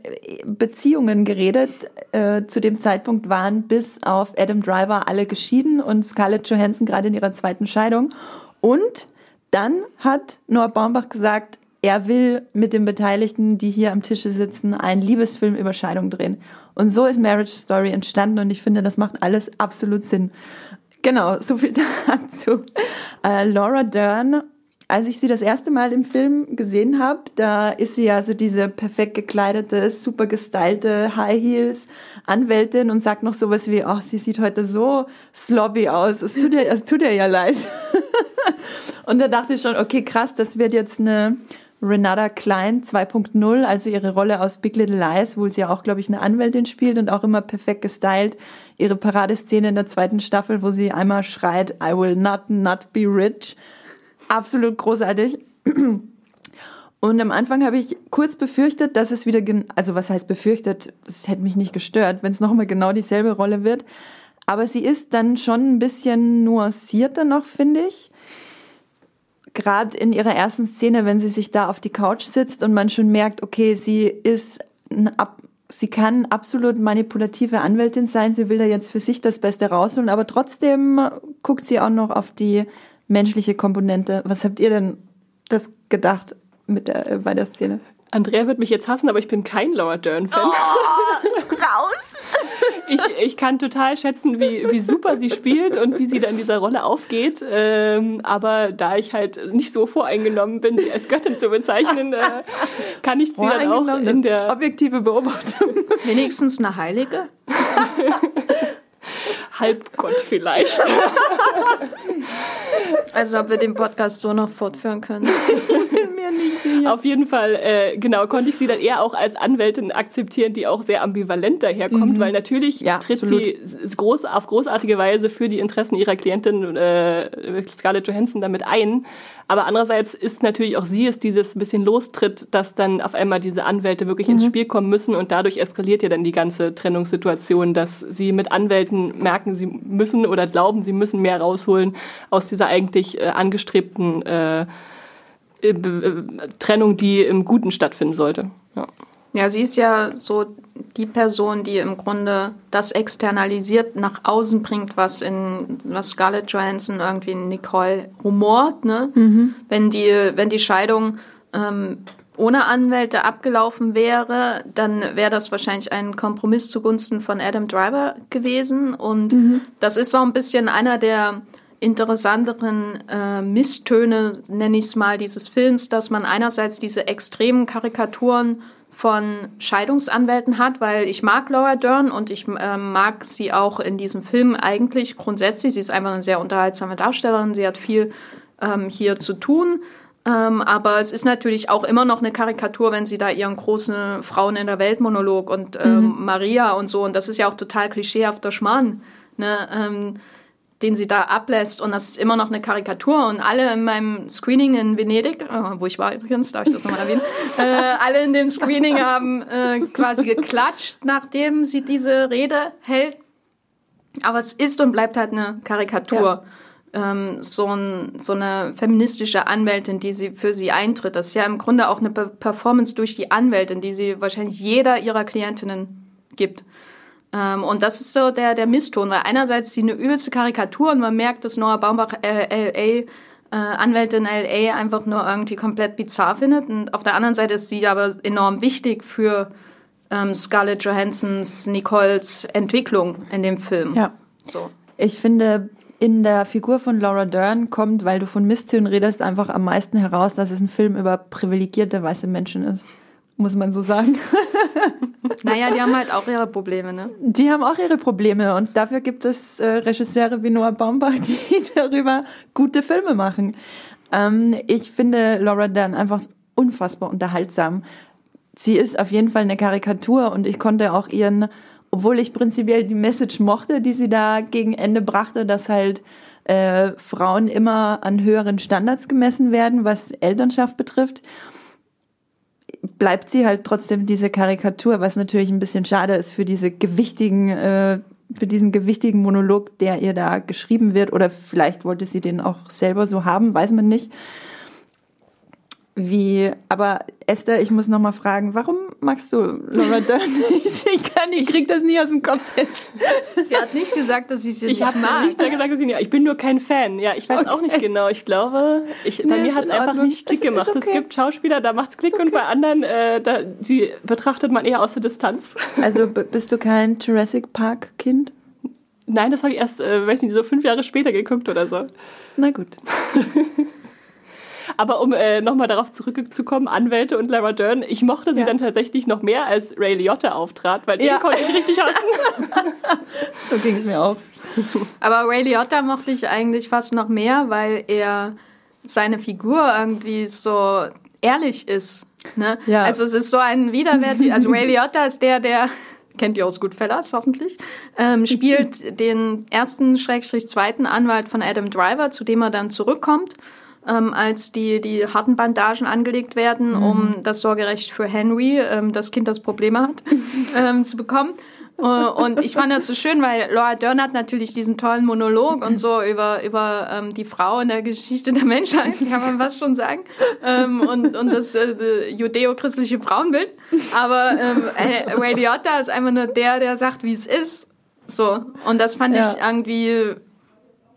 Beziehungen geredet. Äh, zu dem Zeitpunkt waren bis auf Adam Driver alle geschieden und Scarlett Johansson gerade in ihrer zweiten Scheidung. Und dann hat Noah Baumbach gesagt, er will mit den Beteiligten, die hier am Tische sitzen, einen Liebesfilm über Scheidung drehen. Und so ist Marriage Story entstanden und ich finde, das macht alles absolut Sinn. Genau, so viel dazu. Äh, Laura Dern als ich sie das erste Mal im Film gesehen habe, da ist sie ja so diese perfekt gekleidete, super gestylte High Heels Anwältin und sagt noch sowas wie, ach, oh, sie sieht heute so slobby aus. Es tut ihr, es tut ihr ja leid. und da dachte ich schon, okay, krass, das wird jetzt eine Renata Klein 2.0, also ihre Rolle aus Big Little Lies, wo sie ja auch, glaube ich, eine Anwältin spielt und auch immer perfekt gestylt. Ihre Paradeszene in der zweiten Staffel, wo sie einmal schreit, I will not not be rich. Absolut großartig. Und am Anfang habe ich kurz befürchtet, dass es wieder, also was heißt befürchtet, es hätte mich nicht gestört, wenn es nochmal genau dieselbe Rolle wird. Aber sie ist dann schon ein bisschen nuancierter noch, finde ich. Gerade in ihrer ersten Szene, wenn sie sich da auf die Couch sitzt und man schon merkt, okay, sie ist ab, sie kann absolut manipulative Anwältin sein, sie will da jetzt für sich das Beste rausholen, aber trotzdem guckt sie auch noch auf die menschliche Komponente. Was habt ihr denn das gedacht mit der, äh, bei der Szene? Andrea wird mich jetzt hassen, aber ich bin kein Laura Dern-Fan. Oh, raus! ich, ich kann total schätzen, wie, wie super sie spielt und wie sie dann in dieser Rolle aufgeht. Ähm, aber da ich halt nicht so voreingenommen bin, sie als Göttin zu bezeichnen, äh, kann ich sie dann auch in der objektive Beobachtung. Wenigstens eine Heilige. Halbgott vielleicht. Also ob wir den Podcast so noch fortführen können. mir nicht sicher. Auf jeden Fall, äh, genau, konnte ich sie dann eher auch als Anwältin akzeptieren, die auch sehr ambivalent daherkommt, mhm. weil natürlich ja, tritt absolut. sie groß, auf großartige Weise für die Interessen ihrer Klientin äh, Scarlett Johansson damit ein. Aber andererseits ist natürlich auch sie es, die das ein bisschen lostritt, dass dann auf einmal diese Anwälte wirklich mhm. ins Spiel kommen müssen und dadurch eskaliert ja dann die ganze Trennungssituation, dass sie mit Anwälten merken, sie müssen oder glauben, sie müssen mehr rausholen aus dieser eigentlich äh, angestrebten äh, äh, Trennung, die im Guten stattfinden sollte. Ja. ja, sie ist ja so die Person, die im Grunde das externalisiert nach außen bringt, was in was Scarlett Johansson irgendwie in Nicole rumort, ne? Mhm. Wenn die wenn die Scheidung ähm, ohne Anwälte abgelaufen wäre, dann wäre das wahrscheinlich ein Kompromiss zugunsten von Adam Driver gewesen. Und mhm. das ist auch ein bisschen einer der interessanteren äh, Misstöne, nenne ich es mal, dieses Films, dass man einerseits diese extremen Karikaturen von Scheidungsanwälten hat, weil ich mag Laura Dern und ich äh, mag sie auch in diesem Film eigentlich grundsätzlich. Sie ist einfach eine sehr unterhaltsame Darstellerin, sie hat viel ähm, hier zu tun. Ähm, aber es ist natürlich auch immer noch eine Karikatur, wenn sie da ihren großen Frauen in der Welt Monolog und ähm, mhm. Maria und so, und das ist ja auch total klischeehafter Schmarrn. Ne? Den sie da ablässt. Und das ist immer noch eine Karikatur. Und alle in meinem Screening in Venedig, äh, wo ich war übrigens, darf ich das nochmal erwähnen, äh, alle in dem Screening haben äh, quasi geklatscht, nachdem sie diese Rede hält. Aber es ist und bleibt halt eine Karikatur. Ja. Ähm, so, ein, so eine feministische Anwältin, die sie für sie eintritt. Das ist ja im Grunde auch eine Performance durch die Anwältin, die sie wahrscheinlich jeder ihrer Klientinnen gibt. Ähm, und das ist so der, der Misston, weil einerseits sie eine übelste Karikatur und man merkt, dass Noah Baumbach äh, LA, äh, Anwältin LA einfach nur irgendwie komplett bizarr findet. Und auf der anderen Seite ist sie aber enorm wichtig für ähm, Scarlett Johansons, Nicoles Entwicklung in dem Film. Ja. So. Ich finde, in der Figur von Laura Dern kommt, weil du von Misstönen redest, einfach am meisten heraus, dass es ein Film über privilegierte weiße Menschen ist muss man so sagen. Naja, die haben halt auch ihre Probleme, ne? Die haben auch ihre Probleme und dafür gibt es äh, Regisseure wie Noah Baumbach, die darüber gute Filme machen. Ähm, ich finde Laura Dern einfach unfassbar unterhaltsam. Sie ist auf jeden Fall eine Karikatur und ich konnte auch ihren, obwohl ich prinzipiell die Message mochte, die sie da gegen Ende brachte, dass halt äh, Frauen immer an höheren Standards gemessen werden, was Elternschaft betrifft bleibt sie halt trotzdem diese Karikatur, was natürlich ein bisschen schade ist für diese gewichtigen, äh, für diesen gewichtigen Monolog, der ihr da geschrieben wird. Oder vielleicht wollte sie den auch selber so haben, weiß man nicht. Wie, aber Esther, ich muss noch mal fragen, warum magst du Laura Dern nicht? Ich kann, ich krieg das nie aus dem Kopf jetzt. Sie hat nicht gesagt, dass ich sie ich nicht mag. Ich habe nicht gesagt, dass ich nicht. Ich bin nur kein Fan. Ja, ich weiß okay. auch nicht genau. Ich glaube, ich, bei nee, mir hat es einfach nicht Klick gemacht. Okay. Es gibt Schauspieler, da macht's Klick okay. und bei anderen, äh, da, die betrachtet man eher aus der Distanz. Also bist du kein Jurassic Park Kind? Nein, das habe ich erst, äh, weiß nicht, so fünf Jahre später geguckt oder so. Na gut. Aber um äh, nochmal darauf zurückzukommen, Anwälte und Lara Dern, ich mochte sie ja. dann tatsächlich noch mehr, als Ray Liotta auftrat, weil den ja. konnte ich richtig hassen. so ging es mir auch. Aber Ray Liotta mochte ich eigentlich fast noch mehr, weil er seine Figur irgendwie so ehrlich ist. Ne? Ja. Also es ist so ein Widerwert. Also Ray Liotta ist der, der kennt ihr aus Goodfellas hoffentlich, ähm, spielt den ersten Schrägstrich zweiten Anwalt von Adam Driver, zu dem er dann zurückkommt, ähm, als die, die harten Bandagen angelegt werden, um das Sorgerecht für Henry, ähm, das Kind, das Probleme hat, ähm, zu bekommen. Äh, und ich fand das so schön, weil Laura Dern hat natürlich diesen tollen Monolog und so über, über ähm, die Frau in der Geschichte der Menschheit, kann man was schon sagen, ähm, und, und das äh, judeo-christliche Frauenbild. Aber ähm, äh, Ray Liotta ist einfach nur der, der sagt, wie es ist. So. Und das fand Ja. ich irgendwie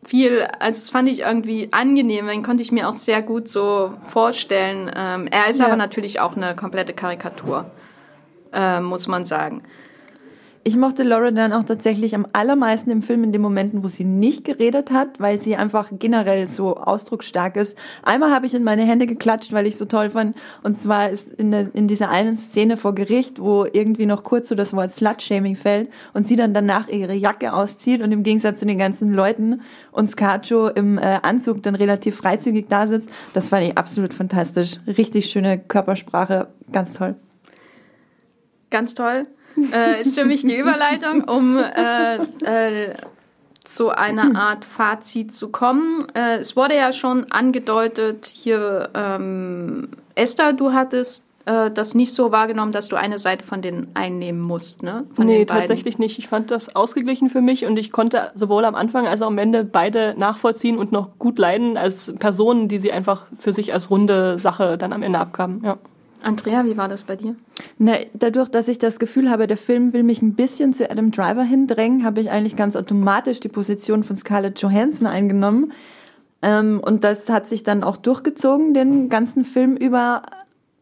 viel, also das fand ich irgendwie angenehm, den konnte ich mir auch sehr gut so vorstellen. Ähm, er ist Ja. aber natürlich auch eine komplette Karikatur, äh, muss man sagen. Ich mochte Laura Dern auch tatsächlich am allermeisten im Film in den Momenten, wo sie nicht geredet hat, weil sie einfach generell so ausdrucksstark ist. Einmal habe ich in meine Hände geklatscht, weil ich so toll fand. Und zwar ist in, der, in dieser einen Szene vor Gericht, wo irgendwie noch kurz so das Wort Slut-Shaming fällt und sie dann danach ihre Jacke auszieht und im Gegensatz zu den ganzen Leuten und Scarcho im äh, Anzug dann relativ freizügig da sitzt. Das fand ich absolut fantastisch. Richtig schöne Körpersprache. Ganz toll. Ganz toll. Äh, ist für mich die Überleitung, um äh, äh, zu einer Art Fazit zu kommen. Äh, es wurde ja schon angedeutet, hier, ähm, Esther, du hattest äh, das nicht so wahrgenommen, dass du eine Seite von denen einnehmen musst, ne? Von nee, tatsächlich nicht. Ich fand das ausgeglichen für mich und ich konnte sowohl am Anfang als auch am Ende beide nachvollziehen und noch gut leiden als Personen, die sie einfach für sich als runde Sache dann am Ende abgaben. Ja. Andrea, wie war das bei dir? Na, dadurch, dass ich das Gefühl habe, der Film will mich ein bisschen zu Adam Driver hindrängen, habe ich eigentlich ganz automatisch die Position von Scarlett Johansson eingenommen. Ähm, und das hat sich dann auch durchgezogen, den ganzen Film über,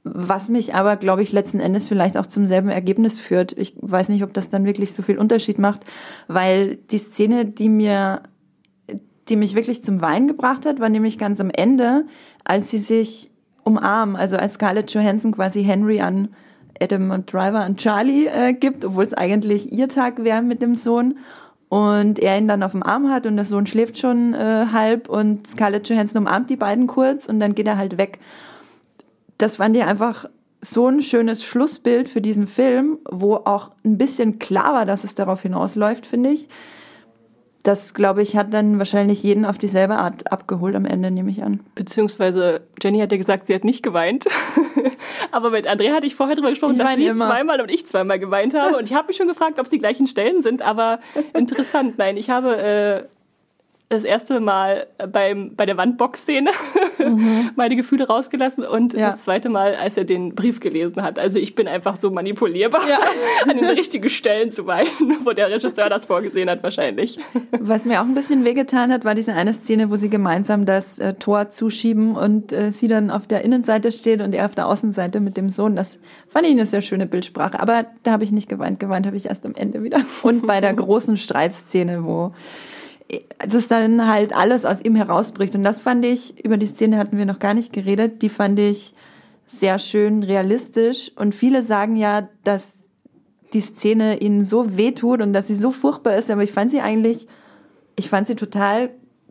was mich aber, glaube ich, letzten Endes vielleicht auch zum selben Ergebnis führt. Ich weiß nicht, ob das dann wirklich so viel Unterschied macht, weil die Szene, die mir, die mich wirklich zum Weinen gebracht hat, war nämlich ganz am Ende, als sie sich umarmen, also als Scarlett Johansson quasi Henry an Adam und Driver an Charlie äh, gibt, obwohl es eigentlich ihr Tag wäre mit dem Sohn. Und er ihn dann auf dem Arm hat und der Sohn schläft schon äh, halb und Scarlett Johansson umarmt die beiden kurz und dann geht er halt weg. Das fand ich einfach so ein schönes Schlussbild für diesen Film, wo auch ein bisschen klar war, dass es darauf hinausläuft, finde ich. Das, glaube ich, hat dann wahrscheinlich jeden auf dieselbe Art abgeholt am Ende, nehme ich an. Beziehungsweise Jenny hat ja gesagt, sie hat nicht geweint. Aber mit Andrea hatte ich vorher drüber gesprochen, dass sie immer. zweimal und ich zweimal geweint habe. Und ich habe mich schon gefragt, ob es die gleichen Stellen sind. Aber interessant, nein, ich habe äh, das erste Mal beim, bei der Wandbox-Szene meine Gefühle rausgelassen und Mhm. Ja. das zweite Mal, als er den Brief gelesen hat. Also ich bin einfach so manipulierbar, an den richtigen Stellen zu weinen, wo der Regisseur das vorgesehen hat wahrscheinlich. Was mir auch ein bisschen wehgetan hat, war diese eine Szene, wo sie gemeinsam das äh, Tor zuschieben und äh, sie dann auf der Innenseite steht und er auf der Außenseite mit dem Sohn. Das fand ich eine sehr schöne Bildsprache. Aber da habe ich nicht geweint. Geweint habe ich erst am Ende wieder. Und bei der großen Streitszene, wo das dann halt alles aus ihm herausbricht. Und das fand ich, über die Szene hatten wir noch gar nicht geredet, die fand ich sehr schön realistisch. Und viele sagen ja, dass die Szene ihnen so wehtut und dass sie so furchtbar ist, aber ich fand sie eigentlich, ich fand sie total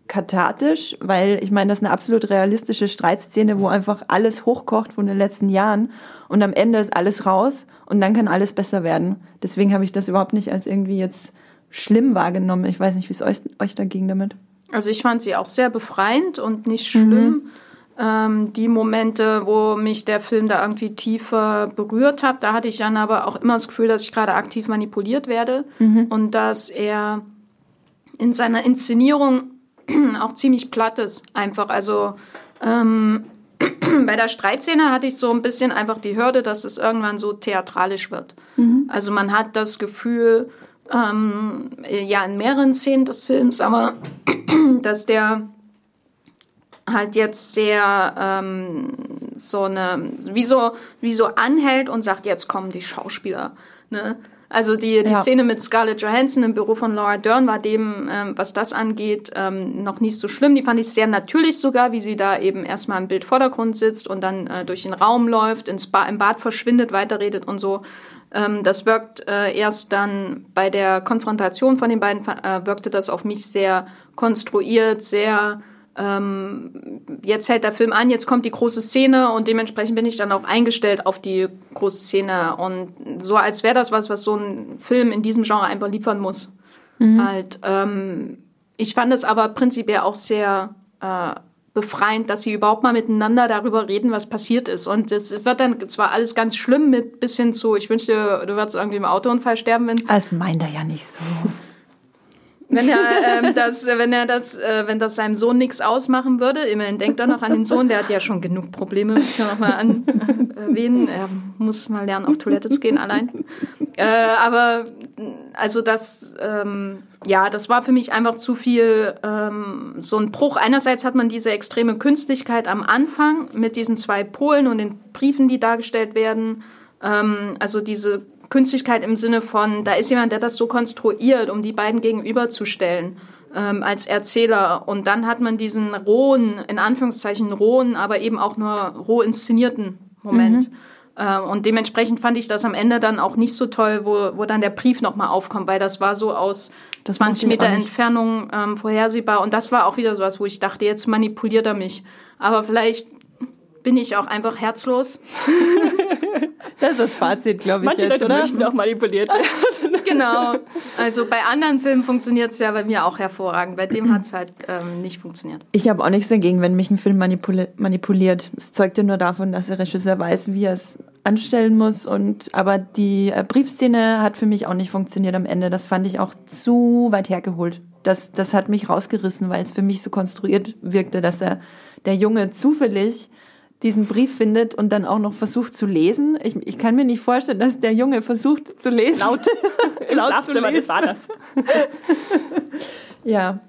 kathartisch, weil ich meine, das ist eine absolut realistische Streitszene, wo einfach alles hochkocht von den letzten Jahren und am Ende ist alles raus und dann kann alles besser werden. Deswegen habe ich das überhaupt nicht als irgendwie jetzt schlimm wahrgenommen. Ich weiß nicht, wie es euch, euch da ging damit. Also ich fand sie auch sehr befreiend und nicht schlimm. Ähm, die Momente, wo mich der Film da irgendwie tiefer berührt hat, da hatte ich dann aber auch immer das Gefühl, dass ich gerade aktiv manipuliert werde und dass er in seiner Inszenierung auch ziemlich platt ist. Einfach, also ähm, bei der Streitszene hatte ich so ein bisschen einfach die Hürde, dass es irgendwann so theatralisch wird. Also man hat das Gefühl, ähm, ja, in mehreren Szenen des Films, aber dass der halt jetzt sehr ähm, so eine, wie so, wie so anhält und sagt, jetzt kommen die Schauspieler. Ne? Also die, die Ja. Szene mit Scarlett Johansson im Büro von Laura Dern war dem, ähm, was das angeht, ähm, noch nicht so schlimm. Die fand ich sehr natürlich sogar, wie sie da eben erstmal im Bildvordergrund sitzt und dann äh, durch den Raum läuft, ins ba im Bad verschwindet, weiterredet und so. Ähm, das wirkt äh, erst dann bei der Konfrontation von den beiden, äh, wirkte das auf mich sehr konstruiert, sehr ähm, jetzt hält der Film an, jetzt kommt die große Szene und dementsprechend bin ich dann auch eingestellt auf die große Szene und so als wäre das was, was so ein Film in diesem Genre einfach liefern muss. Mhm. Halt, ähm, ich fand es aber prinzipiell auch sehr äh, befreiend, dass sie überhaupt mal miteinander darüber reden, was passiert ist. Und es wird dann zwar alles ganz schlimm mit bis hin zu, ich wünschte, du würdest irgendwie im Autounfall sterben. Wenn das meint er ja nicht so. Wenn er ähm, das, wenn er das, äh, wenn das seinem Sohn nichts ausmachen würde, immerhin denkt er noch an den Sohn, der hat ja schon genug Probleme, muss ich noch mal äh, erwähnen. Er muss mal lernen, auf Toilette zu gehen allein. Äh, aber also das, ähm, ja, das war für mich einfach zu viel ähm, so ein Bruch. Einerseits hat man diese extreme Künstlichkeit am Anfang mit diesen zwei Polen und den Briefen, die dargestellt werden. Ähm, also diese Künstlichkeit im Sinne von, da ist jemand, der das so konstruiert, um die beiden gegenüberzustellen ähm, als Erzähler. Und dann hat man diesen rohen, in Anführungszeichen rohen, aber eben auch nur roh inszenierten Moment. Mhm. Ähm, und dementsprechend fand ich das am Ende dann auch nicht so toll, wo, wo dann der Brief nochmal aufkommt, weil das war so aus das 20 Meter Entfernung ähm, vorhersehbar. Und das war auch wieder sowas, wo ich dachte, jetzt manipuliert er mich. Aber vielleicht bin ich auch einfach herzlos. Das ist das Fazit, glaube ich. Manche jetzt, Leute oder? möchten auch manipuliert werden. genau. Also bei anderen Filmen funktioniert es ja bei mir auch hervorragend. Bei dem hat es halt ähm, nicht funktioniert. Ich habe auch nichts dagegen, wenn mich ein Film manipuli manipuliert. Es zeugt ja nur davon, dass der Regisseur weiß, wie er es anstellen muss. Und aber die äh, Briefszene hat für mich auch nicht funktioniert am Ende. Das fand ich auch zu weit hergeholt. Das, das hat mich rausgerissen, weil es für mich so konstruiert wirkte, dass er der Junge zufällig diesen Brief findet und dann auch noch versucht zu lesen. Ich, ich kann mir nicht vorstellen, dass der Junge versucht zu lesen. Laut. Im Laut Schlafzimmer, das war das. ja.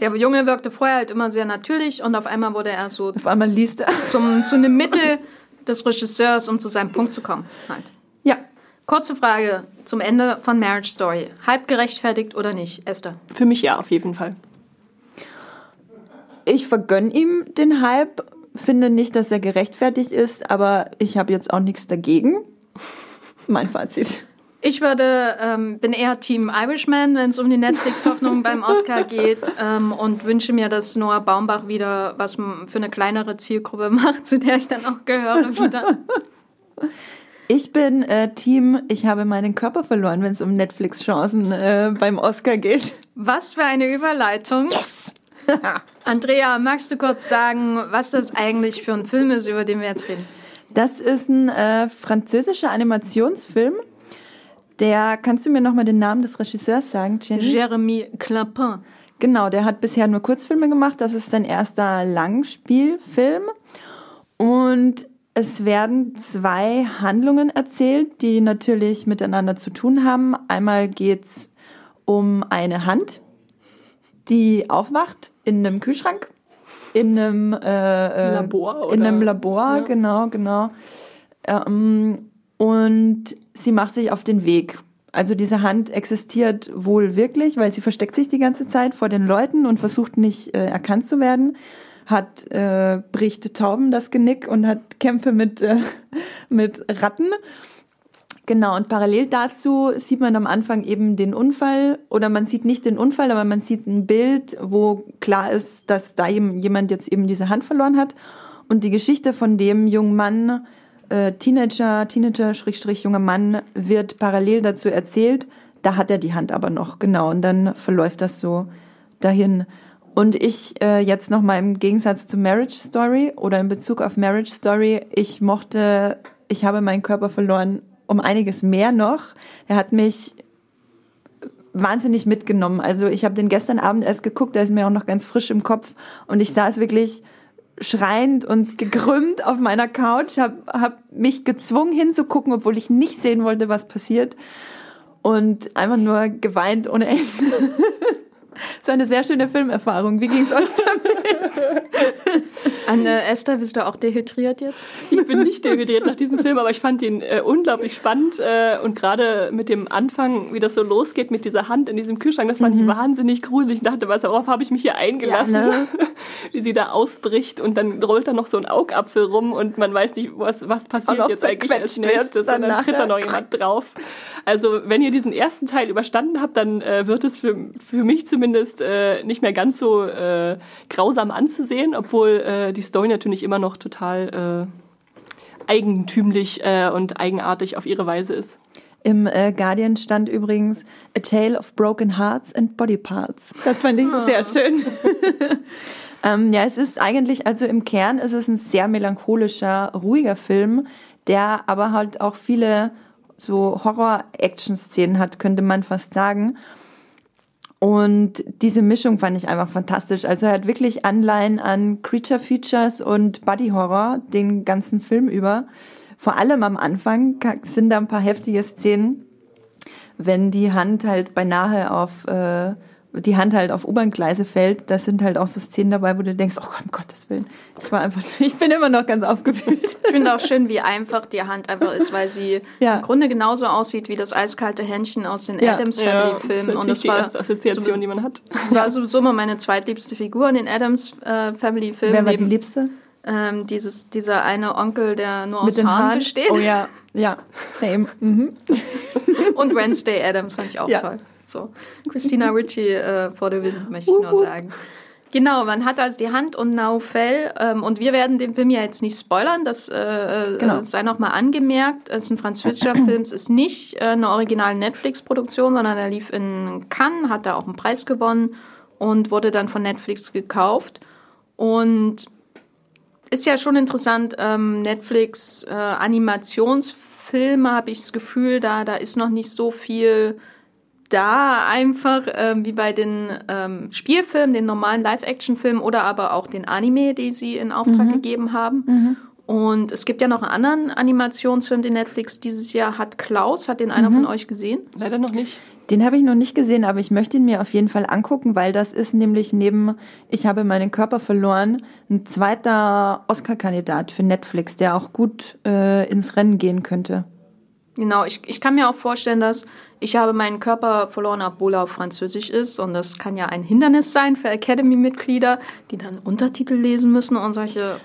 Der Junge wirkte vorher halt immer sehr natürlich und auf einmal wurde er so. Auf einmal liest er. Zum, zu einem Mittel des Regisseurs, um zu seinem Punkt zu kommen. Halt. Ja. Kurze Frage zum Ende von Marriage Story. Halb gerechtfertigt oder nicht, Esther? Für mich ja, auf jeden Fall. Ich vergönne ihm den Hype finde nicht, dass er gerechtfertigt ist, aber ich habe jetzt auch nichts dagegen. mein Fazit. Ich würde, ähm, bin eher Team Irishman, wenn es um die Netflix-Hoffnung beim Oscar geht ähm, und wünsche mir, dass Noah Baumbach wieder was für eine kleinere Zielgruppe macht, zu der ich dann auch gehöre wieder. Ich bin äh, Team, ich habe meinen Körper verloren, wenn es um Netflix-Chancen äh, beim Oscar geht. Was für eine Überleitung. Yes! Andrea, magst du kurz sagen, was das eigentlich für ein Film ist, über den wir jetzt reden? Das ist ein äh, französischer Animationsfilm. Der, kannst du mir nochmal den Namen des Regisseurs sagen, Jenny? Jeremy Clapin. Genau, der hat bisher nur Kurzfilme gemacht. Das ist sein erster Langspielfilm. Und es werden zwei Handlungen erzählt, die natürlich miteinander zu tun haben. Einmal geht es um eine Hand, die aufwacht in einem Kühlschrank, in einem äh, äh Labor, oder? in einem Labor, ja. genau, genau. Ähm, und sie macht sich auf den Weg. Also diese Hand existiert wohl wirklich, weil sie versteckt sich die ganze Zeit vor den Leuten und versucht nicht äh, erkannt zu werden hat äh, bricht Tauben das Genick und hat Kämpfe mit äh, mit Ratten Genau, und parallel dazu sieht man am Anfang eben den Unfall oder man sieht nicht den Unfall, aber man sieht ein Bild, wo klar ist, dass da jemand jetzt eben diese Hand verloren hat. Und die Geschichte von dem jungen Mann, äh, Teenager, Teenager, Schrägstrich, junger Mann, wird parallel dazu erzählt. Da hat er die Hand aber noch, genau. Und dann verläuft das so dahin. Und ich äh, jetzt nochmal im Gegensatz zu Marriage Story oder in Bezug auf Marriage Story, ich mochte, ich habe meinen Körper verloren um einiges mehr noch. Er hat mich wahnsinnig mitgenommen. Also ich habe den gestern Abend erst geguckt, der ist mir auch noch ganz frisch im Kopf und ich saß wirklich schreiend und gekrümmt auf meiner Couch, habe hab mich gezwungen hinzugucken, obwohl ich nicht sehen wollte, was passiert und einfach nur geweint ohne Ende. War eine sehr schöne Filmerfahrung. Wie ging es euch damit? Anne, Esther, bist du auch dehydriert jetzt? Ich bin nicht dehydriert nach diesem Film, aber ich fand ihn äh, unglaublich spannend. Äh, und gerade mit dem Anfang, wie das so losgeht mit dieser Hand in diesem Kühlschrank, das fand mhm. ich wahnsinnig gruselig. Ich dachte, was, worauf habe ich mich hier eingelassen? Ja, ne? wie sie da ausbricht und dann rollt da noch so ein Augapfel rum und man weiß nicht, was, was passiert jetzt eigentlich als nächstes. Und dann tritt da noch jemand drauf. Also wenn ihr diesen ersten Teil überstanden habt, dann äh, wird es für, für mich zumindest äh, nicht mehr ganz so äh, grausam anzusehen, obwohl äh, die Story natürlich immer noch total äh, eigentümlich äh, und eigenartig auf ihre Weise ist. Im äh, Guardian stand übrigens A Tale of Broken Hearts and Body Parts. Das fand ich sehr schön. ähm, ja, es ist eigentlich, also im Kern ist es ein sehr melancholischer, ruhiger Film, der aber halt auch viele so Horror-Action-Szenen hat, könnte man fast sagen. Und diese Mischung fand ich einfach fantastisch. Also er hat wirklich Anleihen an Creature Features und Body Horror den ganzen Film über. Vor allem am Anfang sind da ein paar heftige Szenen, wenn die Hand halt beinahe auf äh, die Hand halt auf U-Bahn-Gleise fällt, da sind halt auch so Szenen dabei, wo du denkst, oh Gott, um Gottes Willen. Ich war einfach, ich bin immer noch ganz aufgewühlt. Ich finde auch schön, wie einfach die Hand einfach ist, weil sie ja. im Grunde genauso aussieht wie das eiskalte Händchen aus den ja. Adams Family Filmen. Ja, und das die war erste Assoziation, sowieso, die man hat. Das war sowieso immer meine zweitliebste Figur in den Adams äh, Family Filmen. Wer war die liebste? Ähm, dieses, dieser eine Onkel, der nur aus Haaren, Haaren besteht. Oh ja, ja, same. Mhm. Und Wednesday Adams fand ich auch ja. toll. So, Christina Ritchie äh, vor der Wind, möchte ich nur sagen. Genau, man hat also die Hand und Naufel ähm, und wir werden den Film ja jetzt nicht spoilern, das äh, äh genau. sei nochmal angemerkt. Es ist ein französischer Film, es ist nicht äh, eine originale Netflix-Produktion, sondern er lief in Cannes, hat da auch einen Preis gewonnen und wurde dann von Netflix gekauft. Und ist ja schon interessant, ähm, Netflix äh, Animationsfilme habe ich das Gefühl, da, da ist noch nicht so viel da einfach, ähm, wie bei den ähm, Spielfilmen, den normalen Live-Action-Filmen oder aber auch den Anime, die sie in Auftrag mhm. gegeben haben. Mhm. Und es gibt ja noch einen anderen Animationsfilm, den Netflix dieses Jahr hat. Klaus, hat den einer mhm. von euch gesehen? Leider noch nicht. Den habe ich noch nicht gesehen, aber ich möchte ihn mir auf jeden Fall angucken, weil das ist nämlich neben Ich habe meinen Körper verloren ein zweiter Oscar-Kandidat für Netflix, der auch gut äh, ins Rennen gehen könnte. Genau, ich, ich kann mir auch vorstellen, dass ich habe meinen Körper verloren, obwohl er auf Französisch ist. Und das kann ja ein Hindernis sein für Academy-Mitglieder, die dann Untertitel lesen müssen und solche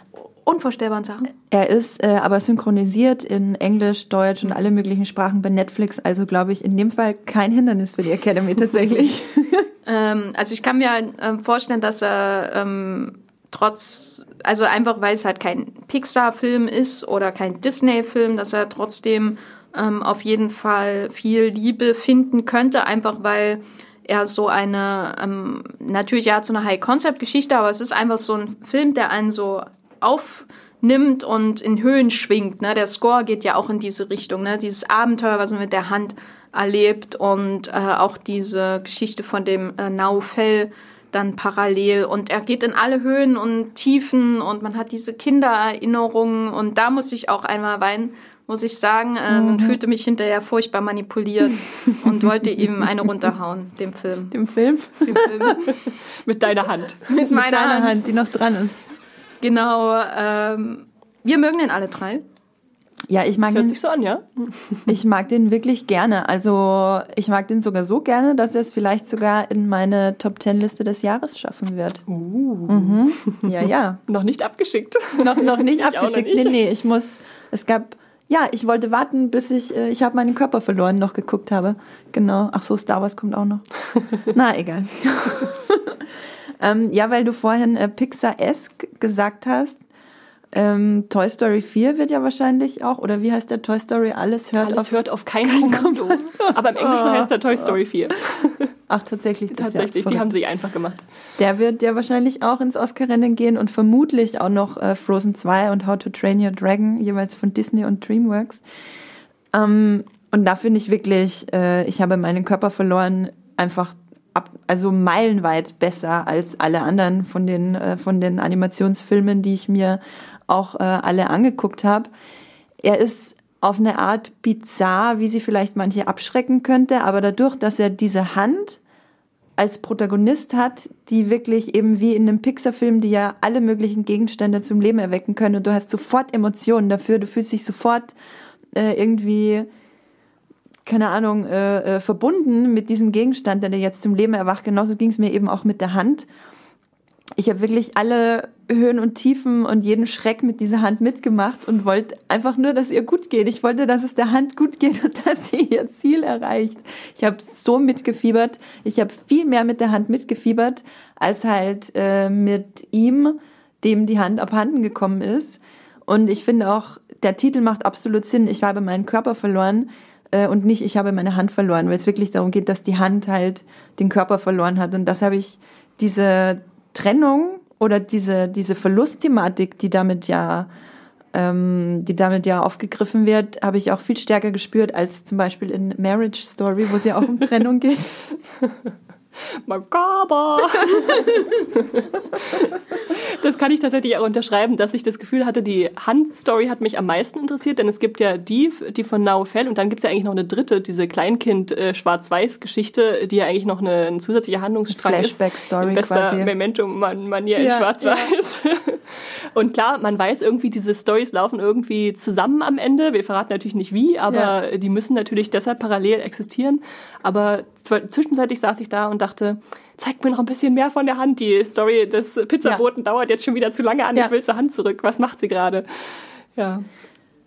unvorstellbaren Sachen. Er ist äh, aber synchronisiert in Englisch, Deutsch und alle möglichen Sprachen bei Netflix. Also glaube ich in dem Fall kein Hindernis für die Academy tatsächlich. ähm, also ich kann mir äh, vorstellen, dass er ähm, trotz, also einfach weil es halt kein Pixar-Film ist oder kein Disney-Film, dass er trotzdem ähm, auf jeden Fall viel Liebe finden könnte, einfach weil er so eine, ähm, natürlich ja so eine High-Concept-Geschichte, aber es ist einfach so ein Film, der einen so aufnimmt und in Höhen schwingt. Ne? Der Score geht ja auch in diese Richtung, ne? dieses Abenteuer, was man mit der Hand erlebt und äh, auch diese Geschichte von dem äh, Naufell dann parallel und er geht in alle Höhen und Tiefen und man hat diese Kindererinnerungen und da muss ich auch einmal weinen, muss ich sagen, äh, mhm. fühlte mich hinterher furchtbar manipuliert und wollte ihm eine runterhauen, dem Film. Dem Film? Dem Film. Mit deiner Hand. Mit meiner Mit deiner Hand. Hand. die noch dran ist. Genau. Ähm, wir mögen den alle drei. Ja, ich mag das hört den, sich so an, ja? Ich mag den wirklich gerne. Also ich mag den sogar so gerne, dass er es vielleicht sogar in meine Top Ten Liste des Jahres schaffen wird. Uh. Mhm. Ja, ja. noch nicht abgeschickt. Noch, noch nicht ich abgeschickt. Noch nicht. Nee, nee, ich muss. Es gab ja, ich wollte warten, bis ich, äh, ich habe meinen Körper verloren, noch geguckt habe. Genau. Ach so, Star Wars kommt auch noch. Na, egal. ähm, ja, weil du vorhin äh, Pixar-esque gesagt hast. Ähm, Toy Story 4 wird ja wahrscheinlich auch, oder wie heißt der Toy Story? Alles hört Alles auf, hört auf kein, kein Kommando. Kommando. Aber im Englischen heißt der Toy Story 4. Ach, tatsächlich. tatsächlich, die haben sich einfach gemacht. Der wird ja wahrscheinlich auch ins Oscar-Rennen gehen und vermutlich auch noch äh, Frozen 2 und How to Train Your Dragon, jeweils von Disney und DreamWorks. Ähm, und da finde ich wirklich, äh, ich habe meinen Körper verloren, einfach ab, also meilenweit besser als alle anderen von den, äh, von den Animationsfilmen, die ich mir auch äh, alle angeguckt habe. Er ist auf eine Art bizarr, wie sie vielleicht manche abschrecken könnte, aber dadurch, dass er diese Hand als Protagonist hat, die wirklich eben wie in einem Pixar-Film, die ja alle möglichen Gegenstände zum Leben erwecken können und du hast sofort Emotionen dafür, du fühlst dich sofort äh, irgendwie, keine Ahnung, äh, äh, verbunden mit diesem Gegenstand, der dir jetzt zum Leben erwacht. Genauso ging es mir eben auch mit der Hand. Ich habe wirklich alle Höhen und Tiefen und jeden Schreck mit dieser Hand mitgemacht und wollte einfach nur, dass ihr gut geht. Ich wollte, dass es der Hand gut geht und dass sie ihr Ziel erreicht. Ich habe so mitgefiebert. Ich habe viel mehr mit der Hand mitgefiebert, als halt äh, mit ihm, dem die Hand abhanden gekommen ist. Und ich finde auch, der Titel macht absolut Sinn. Ich habe meinen Körper verloren äh, und nicht, ich habe meine Hand verloren, weil es wirklich darum geht, dass die Hand halt den Körper verloren hat. Und das habe ich, diese Trennung oder diese, diese Verlustthematik, die damit ja ähm, die damit ja aufgegriffen wird, habe ich auch viel stärker gespürt als zum Beispiel in Marriage Story, wo es ja auch um Trennung geht. Makaber! das kann ich tatsächlich auch unterschreiben, dass ich das Gefühl hatte, die Hand-Story hat mich am meisten interessiert, denn es gibt ja die, die von Now Fell und dann gibt es ja eigentlich noch eine dritte, diese Kleinkind-Schwarz-Weiß-Geschichte, die ja eigentlich noch eine, ein zusätzlicher Handlungsstrang ist. Flashback-Story quasi. Memento-Manier ja, in Schwarz-Weiß. Ja. Und klar, man weiß irgendwie, diese Stories laufen irgendwie zusammen am Ende. Wir verraten natürlich nicht wie, aber ja. die müssen natürlich deshalb parallel existieren. Aber zwischenzeitlich saß ich da und dachte, zeig mir noch ein bisschen mehr von der Hand. Die Story des Pizzaboten ja. dauert jetzt schon wieder zu lange an. Ja. Ich will zur Hand zurück. Was macht sie gerade? Ja.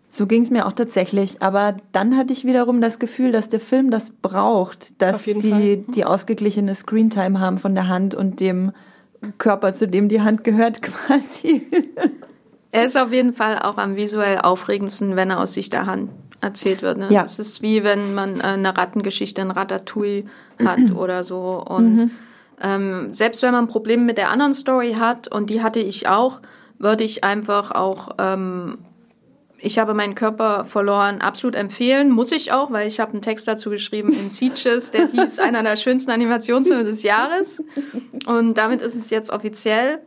So ging es mir auch tatsächlich. Aber dann hatte ich wiederum das Gefühl, dass der Film das braucht, dass sie Fall. die ausgeglichene Screentime haben von der Hand und dem Körper, zu dem die Hand gehört, quasi. Er ist auf jeden Fall auch am visuell aufregendsten, wenn er aus Sicht der Hand erzählt wird. Ne? Ja. Das ist wie wenn man äh, eine Rattengeschichte in Ratatouille hat oder so. Und mhm. ähm, selbst wenn man Probleme mit der anderen Story hat, und die hatte ich auch, würde ich einfach auch ähm, ich habe meinen Körper verloren, absolut empfehlen. Muss ich auch, weil ich habe einen Text dazu geschrieben in Sieges, der hieß einer der schönsten Animationsfilme des Jahres. Und damit ist es jetzt offiziell.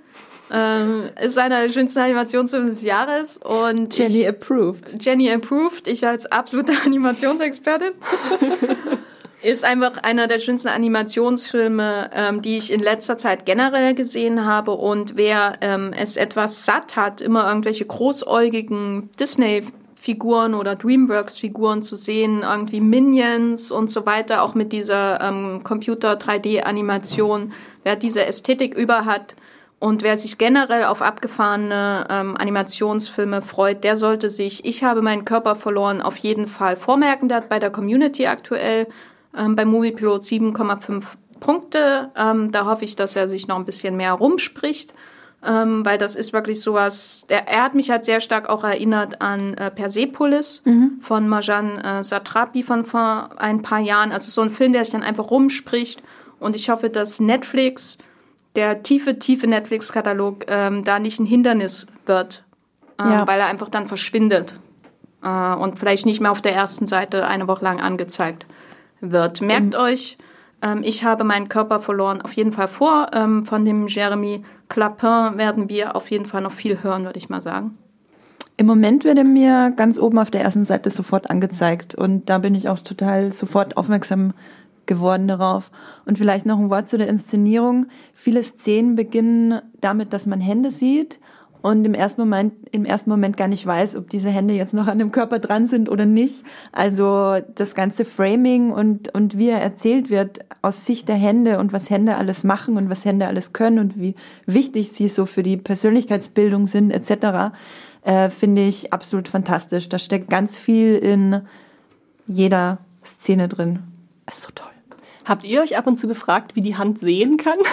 Ähm, ist einer der schönsten Animationsfilme des Jahres. Und Jenny ich, approved. Jenny approved. Ich als absolute Animationsexpertin. ist einfach einer der schönsten Animationsfilme, ähm, die ich in letzter Zeit generell gesehen habe. Und wer ähm, es etwas satt hat, immer irgendwelche großäugigen Disney-Figuren oder DreamWorks-Figuren zu sehen, irgendwie Minions und so weiter, auch mit dieser ähm, Computer-3D-Animation, wer diese Ästhetik über hat, und wer sich generell auf abgefahrene ähm, Animationsfilme freut, der sollte sich Ich habe meinen Körper verloren auf jeden Fall vormerken. Der hat bei der Community aktuell ähm, beim Moviepilot 7,5 Punkte. Ähm, da hoffe ich, dass er sich noch ein bisschen mehr rumspricht, ähm, weil das ist wirklich sowas. Der, er hat mich halt sehr stark auch erinnert an äh, Persepolis mhm. von Marjan äh, Satrapi von vor ein paar Jahren. Also so ein Film, der sich dann einfach rumspricht. Und ich hoffe, dass Netflix, der tiefe, tiefe Netflix-Katalog, ähm, da nicht ein Hindernis wird, äh, ja. weil er einfach dann verschwindet äh, und vielleicht nicht mehr auf der ersten Seite eine Woche lang angezeigt wird. Merkt mhm. euch, ähm, ich habe meinen Körper verloren, auf jeden Fall vor. Ähm, von dem Jeremy Clapin werden wir auf jeden Fall noch viel hören, würde ich mal sagen. Im Moment wird er mir ganz oben auf der ersten Seite sofort angezeigt und da bin ich auch total sofort aufmerksam geworden darauf. Und vielleicht noch ein Wort zu der Inszenierung. Viele Szenen beginnen damit, dass man Hände sieht und im ersten Moment, im ersten Moment gar nicht weiß, ob diese Hände jetzt noch an dem Körper dran sind oder nicht. Also das ganze Framing und, und wie er erzählt wird aus Sicht der Hände und was Hände alles machen und was Hände alles können und wie wichtig sie so für die Persönlichkeitsbildung sind etc., äh, finde ich absolut fantastisch. Da steckt ganz viel in jeder Szene drin. ist so toll. Habt ihr euch ab und zu gefragt, wie die Hand sehen kann?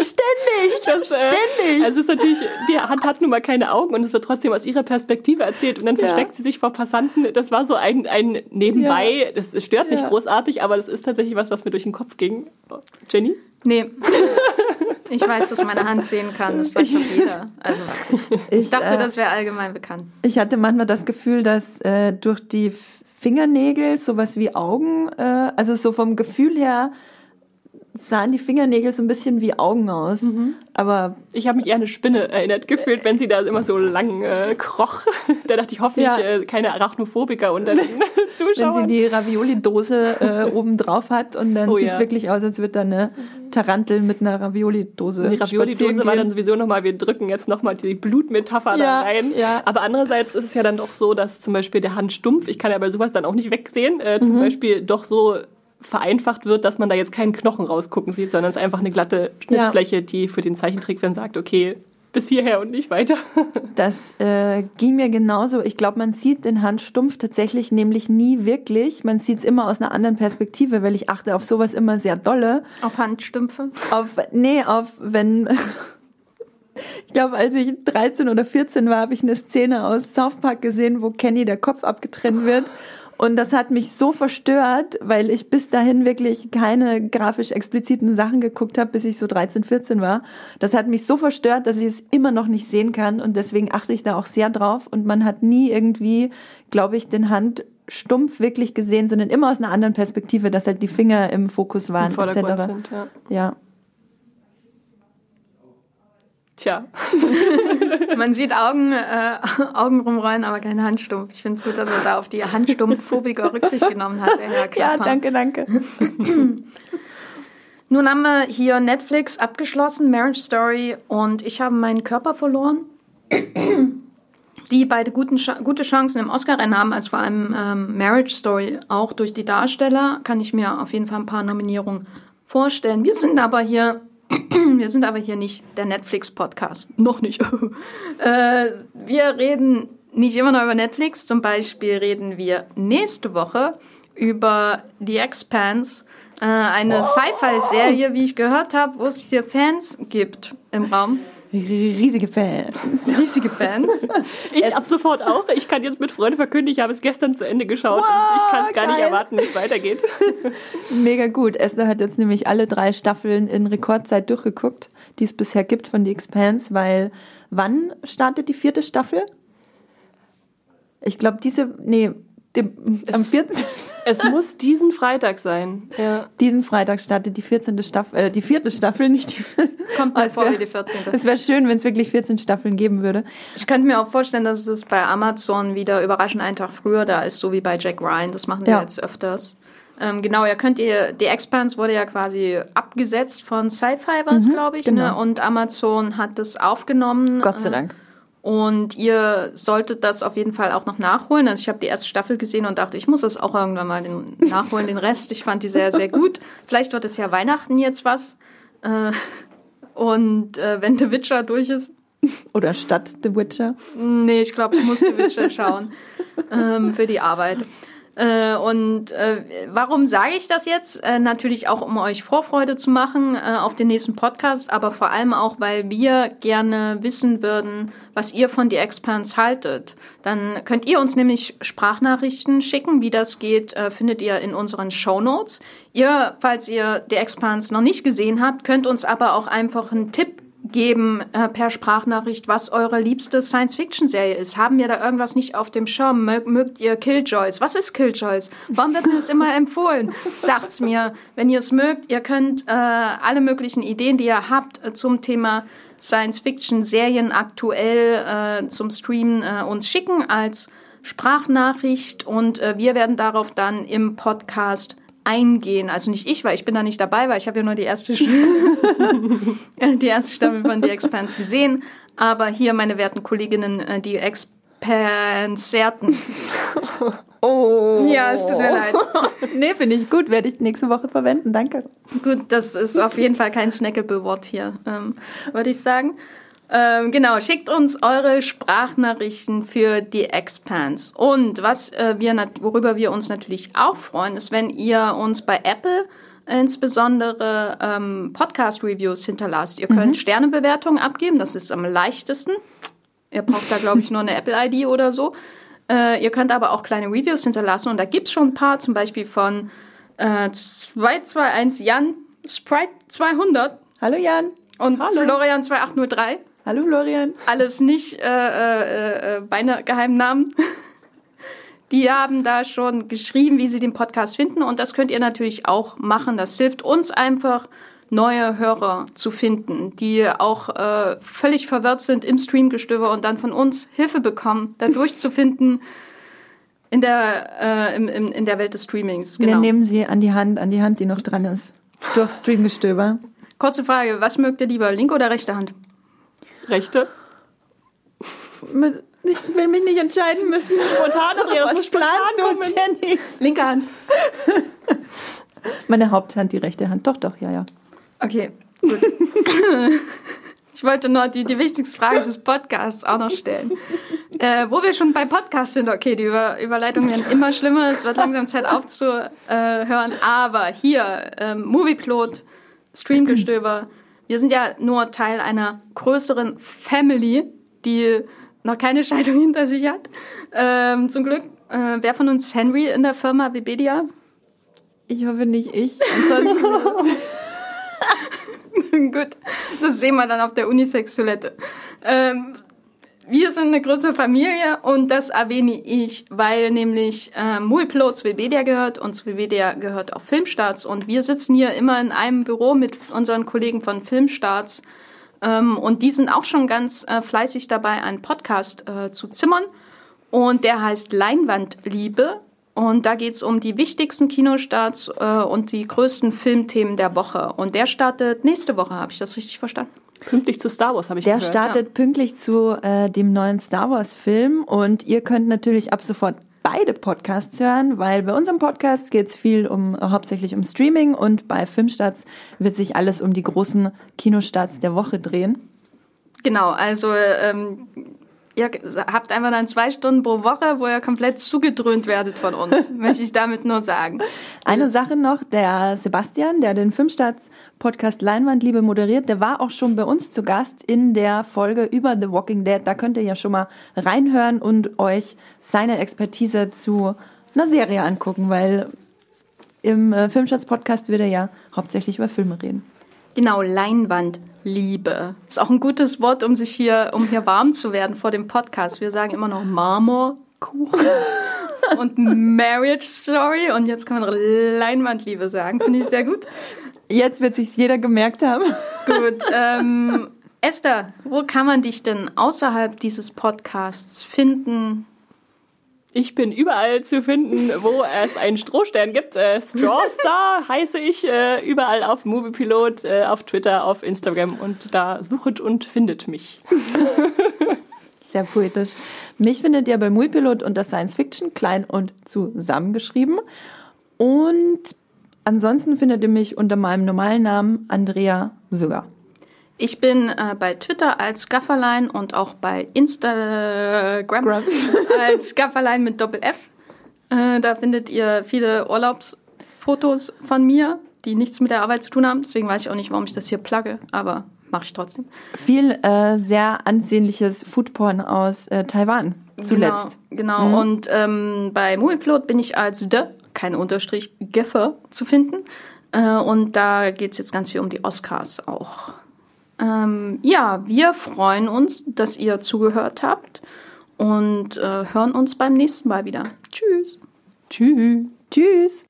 Ständig, das, äh, ständig. Also es ist natürlich, die Hand hat nun mal keine Augen und es wird trotzdem aus ihrer Perspektive erzählt und dann ja. versteckt sie sich vor Passanten. Das war so ein, ein Nebenbei. Ja. Das stört nicht ja. großartig, aber das ist tatsächlich was, was mir durch den Kopf ging. Jenny? Nee. Ich weiß, dass meine Hand sehen kann. Das weiß doch jeder. Also ich, ich dachte, äh, das wäre allgemein bekannt. Ich hatte manchmal das Gefühl, dass äh, durch die Fingernägel sowas wie Augen, äh, also so vom Gefühl her sahen die Fingernägel so ein bisschen wie Augen aus. Mhm. Aber ich habe mich eher an eine Spinne erinnert gefühlt, wenn sie da immer so lang äh, kroch. da dachte ich hoffentlich ja. äh, keine Arachnophobiker unter den Zuschauern. Wenn sie die Ravioli-Dose äh, oben drauf hat und dann oh, sieht es ja. wirklich aus, als würde da eine Tarantel mit einer Ravioli-Dose Die Ravioli-Dose war dann sowieso nochmal, wir drücken jetzt nochmal die Blutmetapher ja, da rein. Aber andererseits ist es ja dann doch so, dass zum Beispiel der Handstumpf, ich kann ja bei sowas dann auch nicht wegsehen, äh, zum mhm. Beispiel doch so vereinfacht wird, dass man da jetzt keinen Knochen rausgucken sieht, sondern es ist einfach eine glatte Schnittfläche, ja. die für den Zeichentrickfilm sagt, okay, bis hierher und nicht weiter. Das äh, ging mir genauso. Ich glaube, man sieht den Handstumpf tatsächlich nämlich nie wirklich. Man sieht es immer aus einer anderen Perspektive, weil ich achte auf sowas immer sehr dolle. Auf Handstümpfe? Auf, nee, auf, wenn... Ich glaube, als ich 13 oder 14 war, habe ich eine Szene aus South Park gesehen, wo Kenny der Kopf abgetrennt wird. Und das hat mich so verstört, weil ich bis dahin wirklich keine grafisch expliziten Sachen geguckt habe, bis ich so 13, 14 war. Das hat mich so verstört, dass ich es immer noch nicht sehen kann. Und deswegen achte ich da auch sehr drauf. Und man hat nie irgendwie, glaube ich, den Handstumpf wirklich gesehen, sondern immer aus einer anderen Perspektive, dass halt die Finger im Fokus waren. Im Vordergrund sind, ja. ja. Tja. Man sieht Augen, äh, Augen rumrollen, aber kein Handstumpf. Ich finde es gut, dass er da auf die Handstumpfphobiker Rücksicht genommen hat, der Herr Klapper. Ja, danke, danke. Nun haben wir hier Netflix abgeschlossen, Marriage Story, und ich habe meinen Körper verloren. die beide guten, gute Chancen im Oscar-Rennen haben, als vor allem ähm, Marriage Story, auch durch die Darsteller, kann ich mir auf jeden Fall ein paar Nominierungen vorstellen. Wir sind aber hier wir sind aber hier nicht der Netflix-Podcast. Noch nicht. äh, wir reden nicht immer nur über Netflix. Zum Beispiel reden wir nächste Woche über The Expanse, äh, eine oh. Sci-Fi-Serie, wie ich gehört habe, wo es hier Fans gibt im Raum. Riesige Fans. Riesige Fans. ich ab sofort auch. Ich kann jetzt mit Freude verkünden, ich habe es gestern zu Ende geschaut wow, und ich kann es gar geil. nicht erwarten, wie es weitergeht. Mega gut. Esther hat jetzt nämlich alle drei Staffeln in Rekordzeit durchgeguckt, die es bisher gibt von The Expanse, weil wann startet die vierte Staffel? Ich glaube, diese, nee, dem, am 14. Es muss diesen Freitag sein. Ja. Diesen Freitag startet die 14. Staffel, äh, die vierte Staffel, nicht die. Kommt mir vor wie die 14. Es wäre schön, wenn es wirklich 14 Staffeln geben würde. Ich könnte mir auch vorstellen, dass es bei Amazon wieder überraschend einen Tag früher da ist, so wie bei Jack Ryan. Das machen sie ja. jetzt öfters. Ähm, genau, ja, könnt ihr, die Expanse wurde ja quasi abgesetzt von Sci-Fi, war es, mhm, glaube ich, genau. ne? und Amazon hat das aufgenommen. Gott sei Dank. Und ihr solltet das auf jeden Fall auch noch nachholen. Also ich habe die erste Staffel gesehen und dachte, ich muss das auch irgendwann mal den, nachholen, den Rest. Ich fand die sehr, sehr gut. Vielleicht wird es ja Weihnachten jetzt was. Äh, und äh, wenn The Witcher durch ist. Oder statt The Witcher? Nee, ich glaube, ich muss The Witcher schauen ähm, für die Arbeit. Äh, und äh, warum sage ich das jetzt? Äh, natürlich auch, um euch Vorfreude zu machen äh, auf den nächsten Podcast, aber vor allem auch, weil wir gerne wissen würden, was ihr von The Expanse haltet. Dann könnt ihr uns nämlich Sprachnachrichten schicken. Wie das geht, äh, findet ihr in unseren Show Notes. Ihr, falls ihr The Expanse noch nicht gesehen habt, könnt uns aber auch einfach einen Tipp geben äh, per Sprachnachricht, was eure liebste Science-Fiction-Serie ist. Haben wir da irgendwas nicht auf dem Schirm? Mögt, ihr Killjoys? Was ist Killjoys? Warum wird mir das immer empfohlen? Sagt's mir. Wenn ihr es mögt, ihr könnt äh, alle möglichen Ideen, die ihr habt äh, zum Thema Science-Fiction-Serien aktuell äh, zum Streamen äh, uns schicken als Sprachnachricht und äh, wir werden darauf dann im Podcast eingehen. Also nicht ich, weil ich bin da nicht dabei, weil ich habe ja nur die erste, die erste Staffel von The Expanse gesehen. Aber hier meine werten Kolleginnen, äh, die Expanserten. Oh. Ja, es tut mir leid. nee, finde ich gut. Werde ich nächste Woche verwenden. Danke. Gut, das ist auf jeden Fall kein Snackable-Wort hier, ähm, würde ich sagen. Ähm, genau, schickt uns eure Sprachnachrichten für die Expanse. Und was äh, wir, worüber wir uns natürlich auch freuen, ist, wenn ihr uns bei Apple insbesondere ähm, Podcast-Reviews hinterlasst. Ihr könnt mhm. Sternebewertungen abgeben, das ist am leichtesten. Ihr braucht da, glaube ich, nur eine Apple-ID oder so. Äh, ihr könnt aber auch kleine Reviews hinterlassen und da gibt es schon ein paar, zum Beispiel von äh, 221 Jan Sprite 200. Hallo Jan. Und Hallo. Florian 2803. Hallo Florian. Alles nicht äh, äh, äh, beinahe Geheimnamen. Die haben da schon geschrieben, wie sie den Podcast finden und das könnt ihr natürlich auch machen. Das hilft uns einfach, neue Hörer zu finden, die auch äh, völlig verwirrt sind im Streamgestöber und dann von uns Hilfe bekommen, da durchzufinden in der, äh, im, in der Welt des Streamings. Genau. Wir nehmen sie an die Hand, an die Hand, die noch dran ist. Durch Streamgestöber. Kurze Frage, was mögt ihr lieber, linke oder rechte Hand? Rechte. Ich will mich nicht entscheiden müssen. Spontan, Andrea, Was planst du, Jenny? Linke Hand. Meine Haupthand, die rechte Hand. Doch, doch, ja, ja. Okay, gut. ich wollte nur die, die wichtigste Frage des Podcasts auch noch stellen. Äh, wo wir schon bei Podcasts sind, okay, die Über Überleitungen werden immer schlimmer, es wird langsam Zeit aufzuhören, aber hier, ähm, Movieplot, Streamgestöber, wir sind ja nur Teil einer größeren Family, die noch keine Scheidung hinter sich hat. Ähm, zum Glück. Äh, wer von uns Henry in der Firma Webedia? Ich hoffe nicht ich. Gut, das sehen wir dann auf der Unisex-Toilette. Ähm, wir sind eine größere Familie und das erwähne ich, weil nämlich äh, Movieplot zu Webedia gehört und zu Webedia gehört auch Filmstarts und wir sitzen hier immer in einem Büro mit unseren Kollegen von Filmstarts ähm, und die sind auch schon ganz äh, fleißig dabei, einen Podcast äh, zu zimmern und der heißt Leinwandliebe und da geht's um die wichtigsten Kinostarts äh, und die größten Filmthemen der Woche. Und der startet nächste Woche, habe ich das richtig verstanden? Pünktlich zu Star Wars habe ich Der gehört. startet ja. pünktlich zu äh, dem neuen Star Wars Film und ihr könnt natürlich ab sofort beide Podcasts hören, weil bei unserem Podcast geht es viel um hauptsächlich um Streaming und bei Filmstarts wird sich alles um die großen Kinostarts der Woche drehen. Genau, also ähm, ihr habt einfach dann zwei Stunden pro Woche, wo ihr komplett zugedröhnt werdet von uns, möchte ich damit nur sagen. Eine Sache noch, der Sebastian, der den Filmstarts-Podcast Leinwandliebe moderiert, der war auch schon bei uns zu Gast in der Folge über The Walking Dead. Da könnt ihr ja schon mal reinhören und euch seine Expertise zu einer Serie angucken, weil im äh, Filmstarts-Podcast wird er ja hauptsächlich über Filme reden. Genau, Leinwandliebe. Ist auch ein gutes Wort, um sich hier, um hier warm zu werden vor dem Podcast. Wir sagen immer noch Marmorkuchen und Marriage Story und jetzt können wir Leinwandliebe sagen. Finde ich sehr gut. Jetzt wird sich's jeder gemerkt haben. Gut. Ähm, Esther, wo kann man dich denn außerhalb dieses Podcasts finden? Ich bin überall zu finden, wo es einen Strohstern gibt. Äh, Strawstar heiße ich äh, überall auf Moviepilot, äh, auf Twitter, auf Instagram und da suchet und findet mich. Sehr poetisch. Mich findet ihr bei Moviepilot unter Science Fiction, klein und zusammengeschrieben. Und ansonsten findet ihr mich unter meinem normalen Namen Andrea Wügger. Ich bin äh, bei Twitter als Gafferlein und auch bei Instagram als Gafferlein mit Doppel-F. Äh, da findet ihr viele Urlaubsfotos von mir, die nichts mit der Arbeit zu tun haben. Deswegen weiß ich auch nicht, warum ich das hier plugge, aber mache ich trotzdem. Viel äh, sehr ansehnliches Foodporn aus äh, Taiwan zuletzt. Genau, genau. Mhm. und ähm, bei Movieplot bin ich als The, kein Unterstrich, Gaffer zu finden. Äh, und da geht es jetzt ganz viel um die Oscars auch. Ähm, ja, wir freuen uns, dass ihr zugehört habt und äh, hören uns beim nächsten Mal wieder. Tschüss. Tschüss. Tschüss.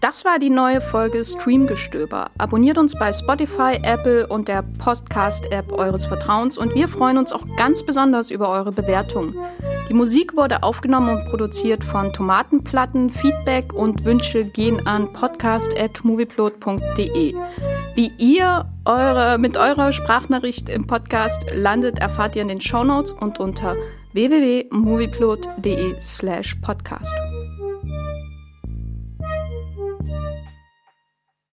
Das war die neue Folge Streamgestöber. Abonniert uns bei Spotify, Apple und der Podcast-App eures Vertrauens und wir freuen uns auch ganz besonders über eure Bewertungen. Die Musik wurde aufgenommen und produziert von Tomatenplatten. Feedback und Wünsche gehen an podcast.movieplot.de. Wie ihr eure, mit eurer Sprachnachricht im Podcast landet, erfahrt ihr in den Shownotes und unter www.movieplot.de slash podcast.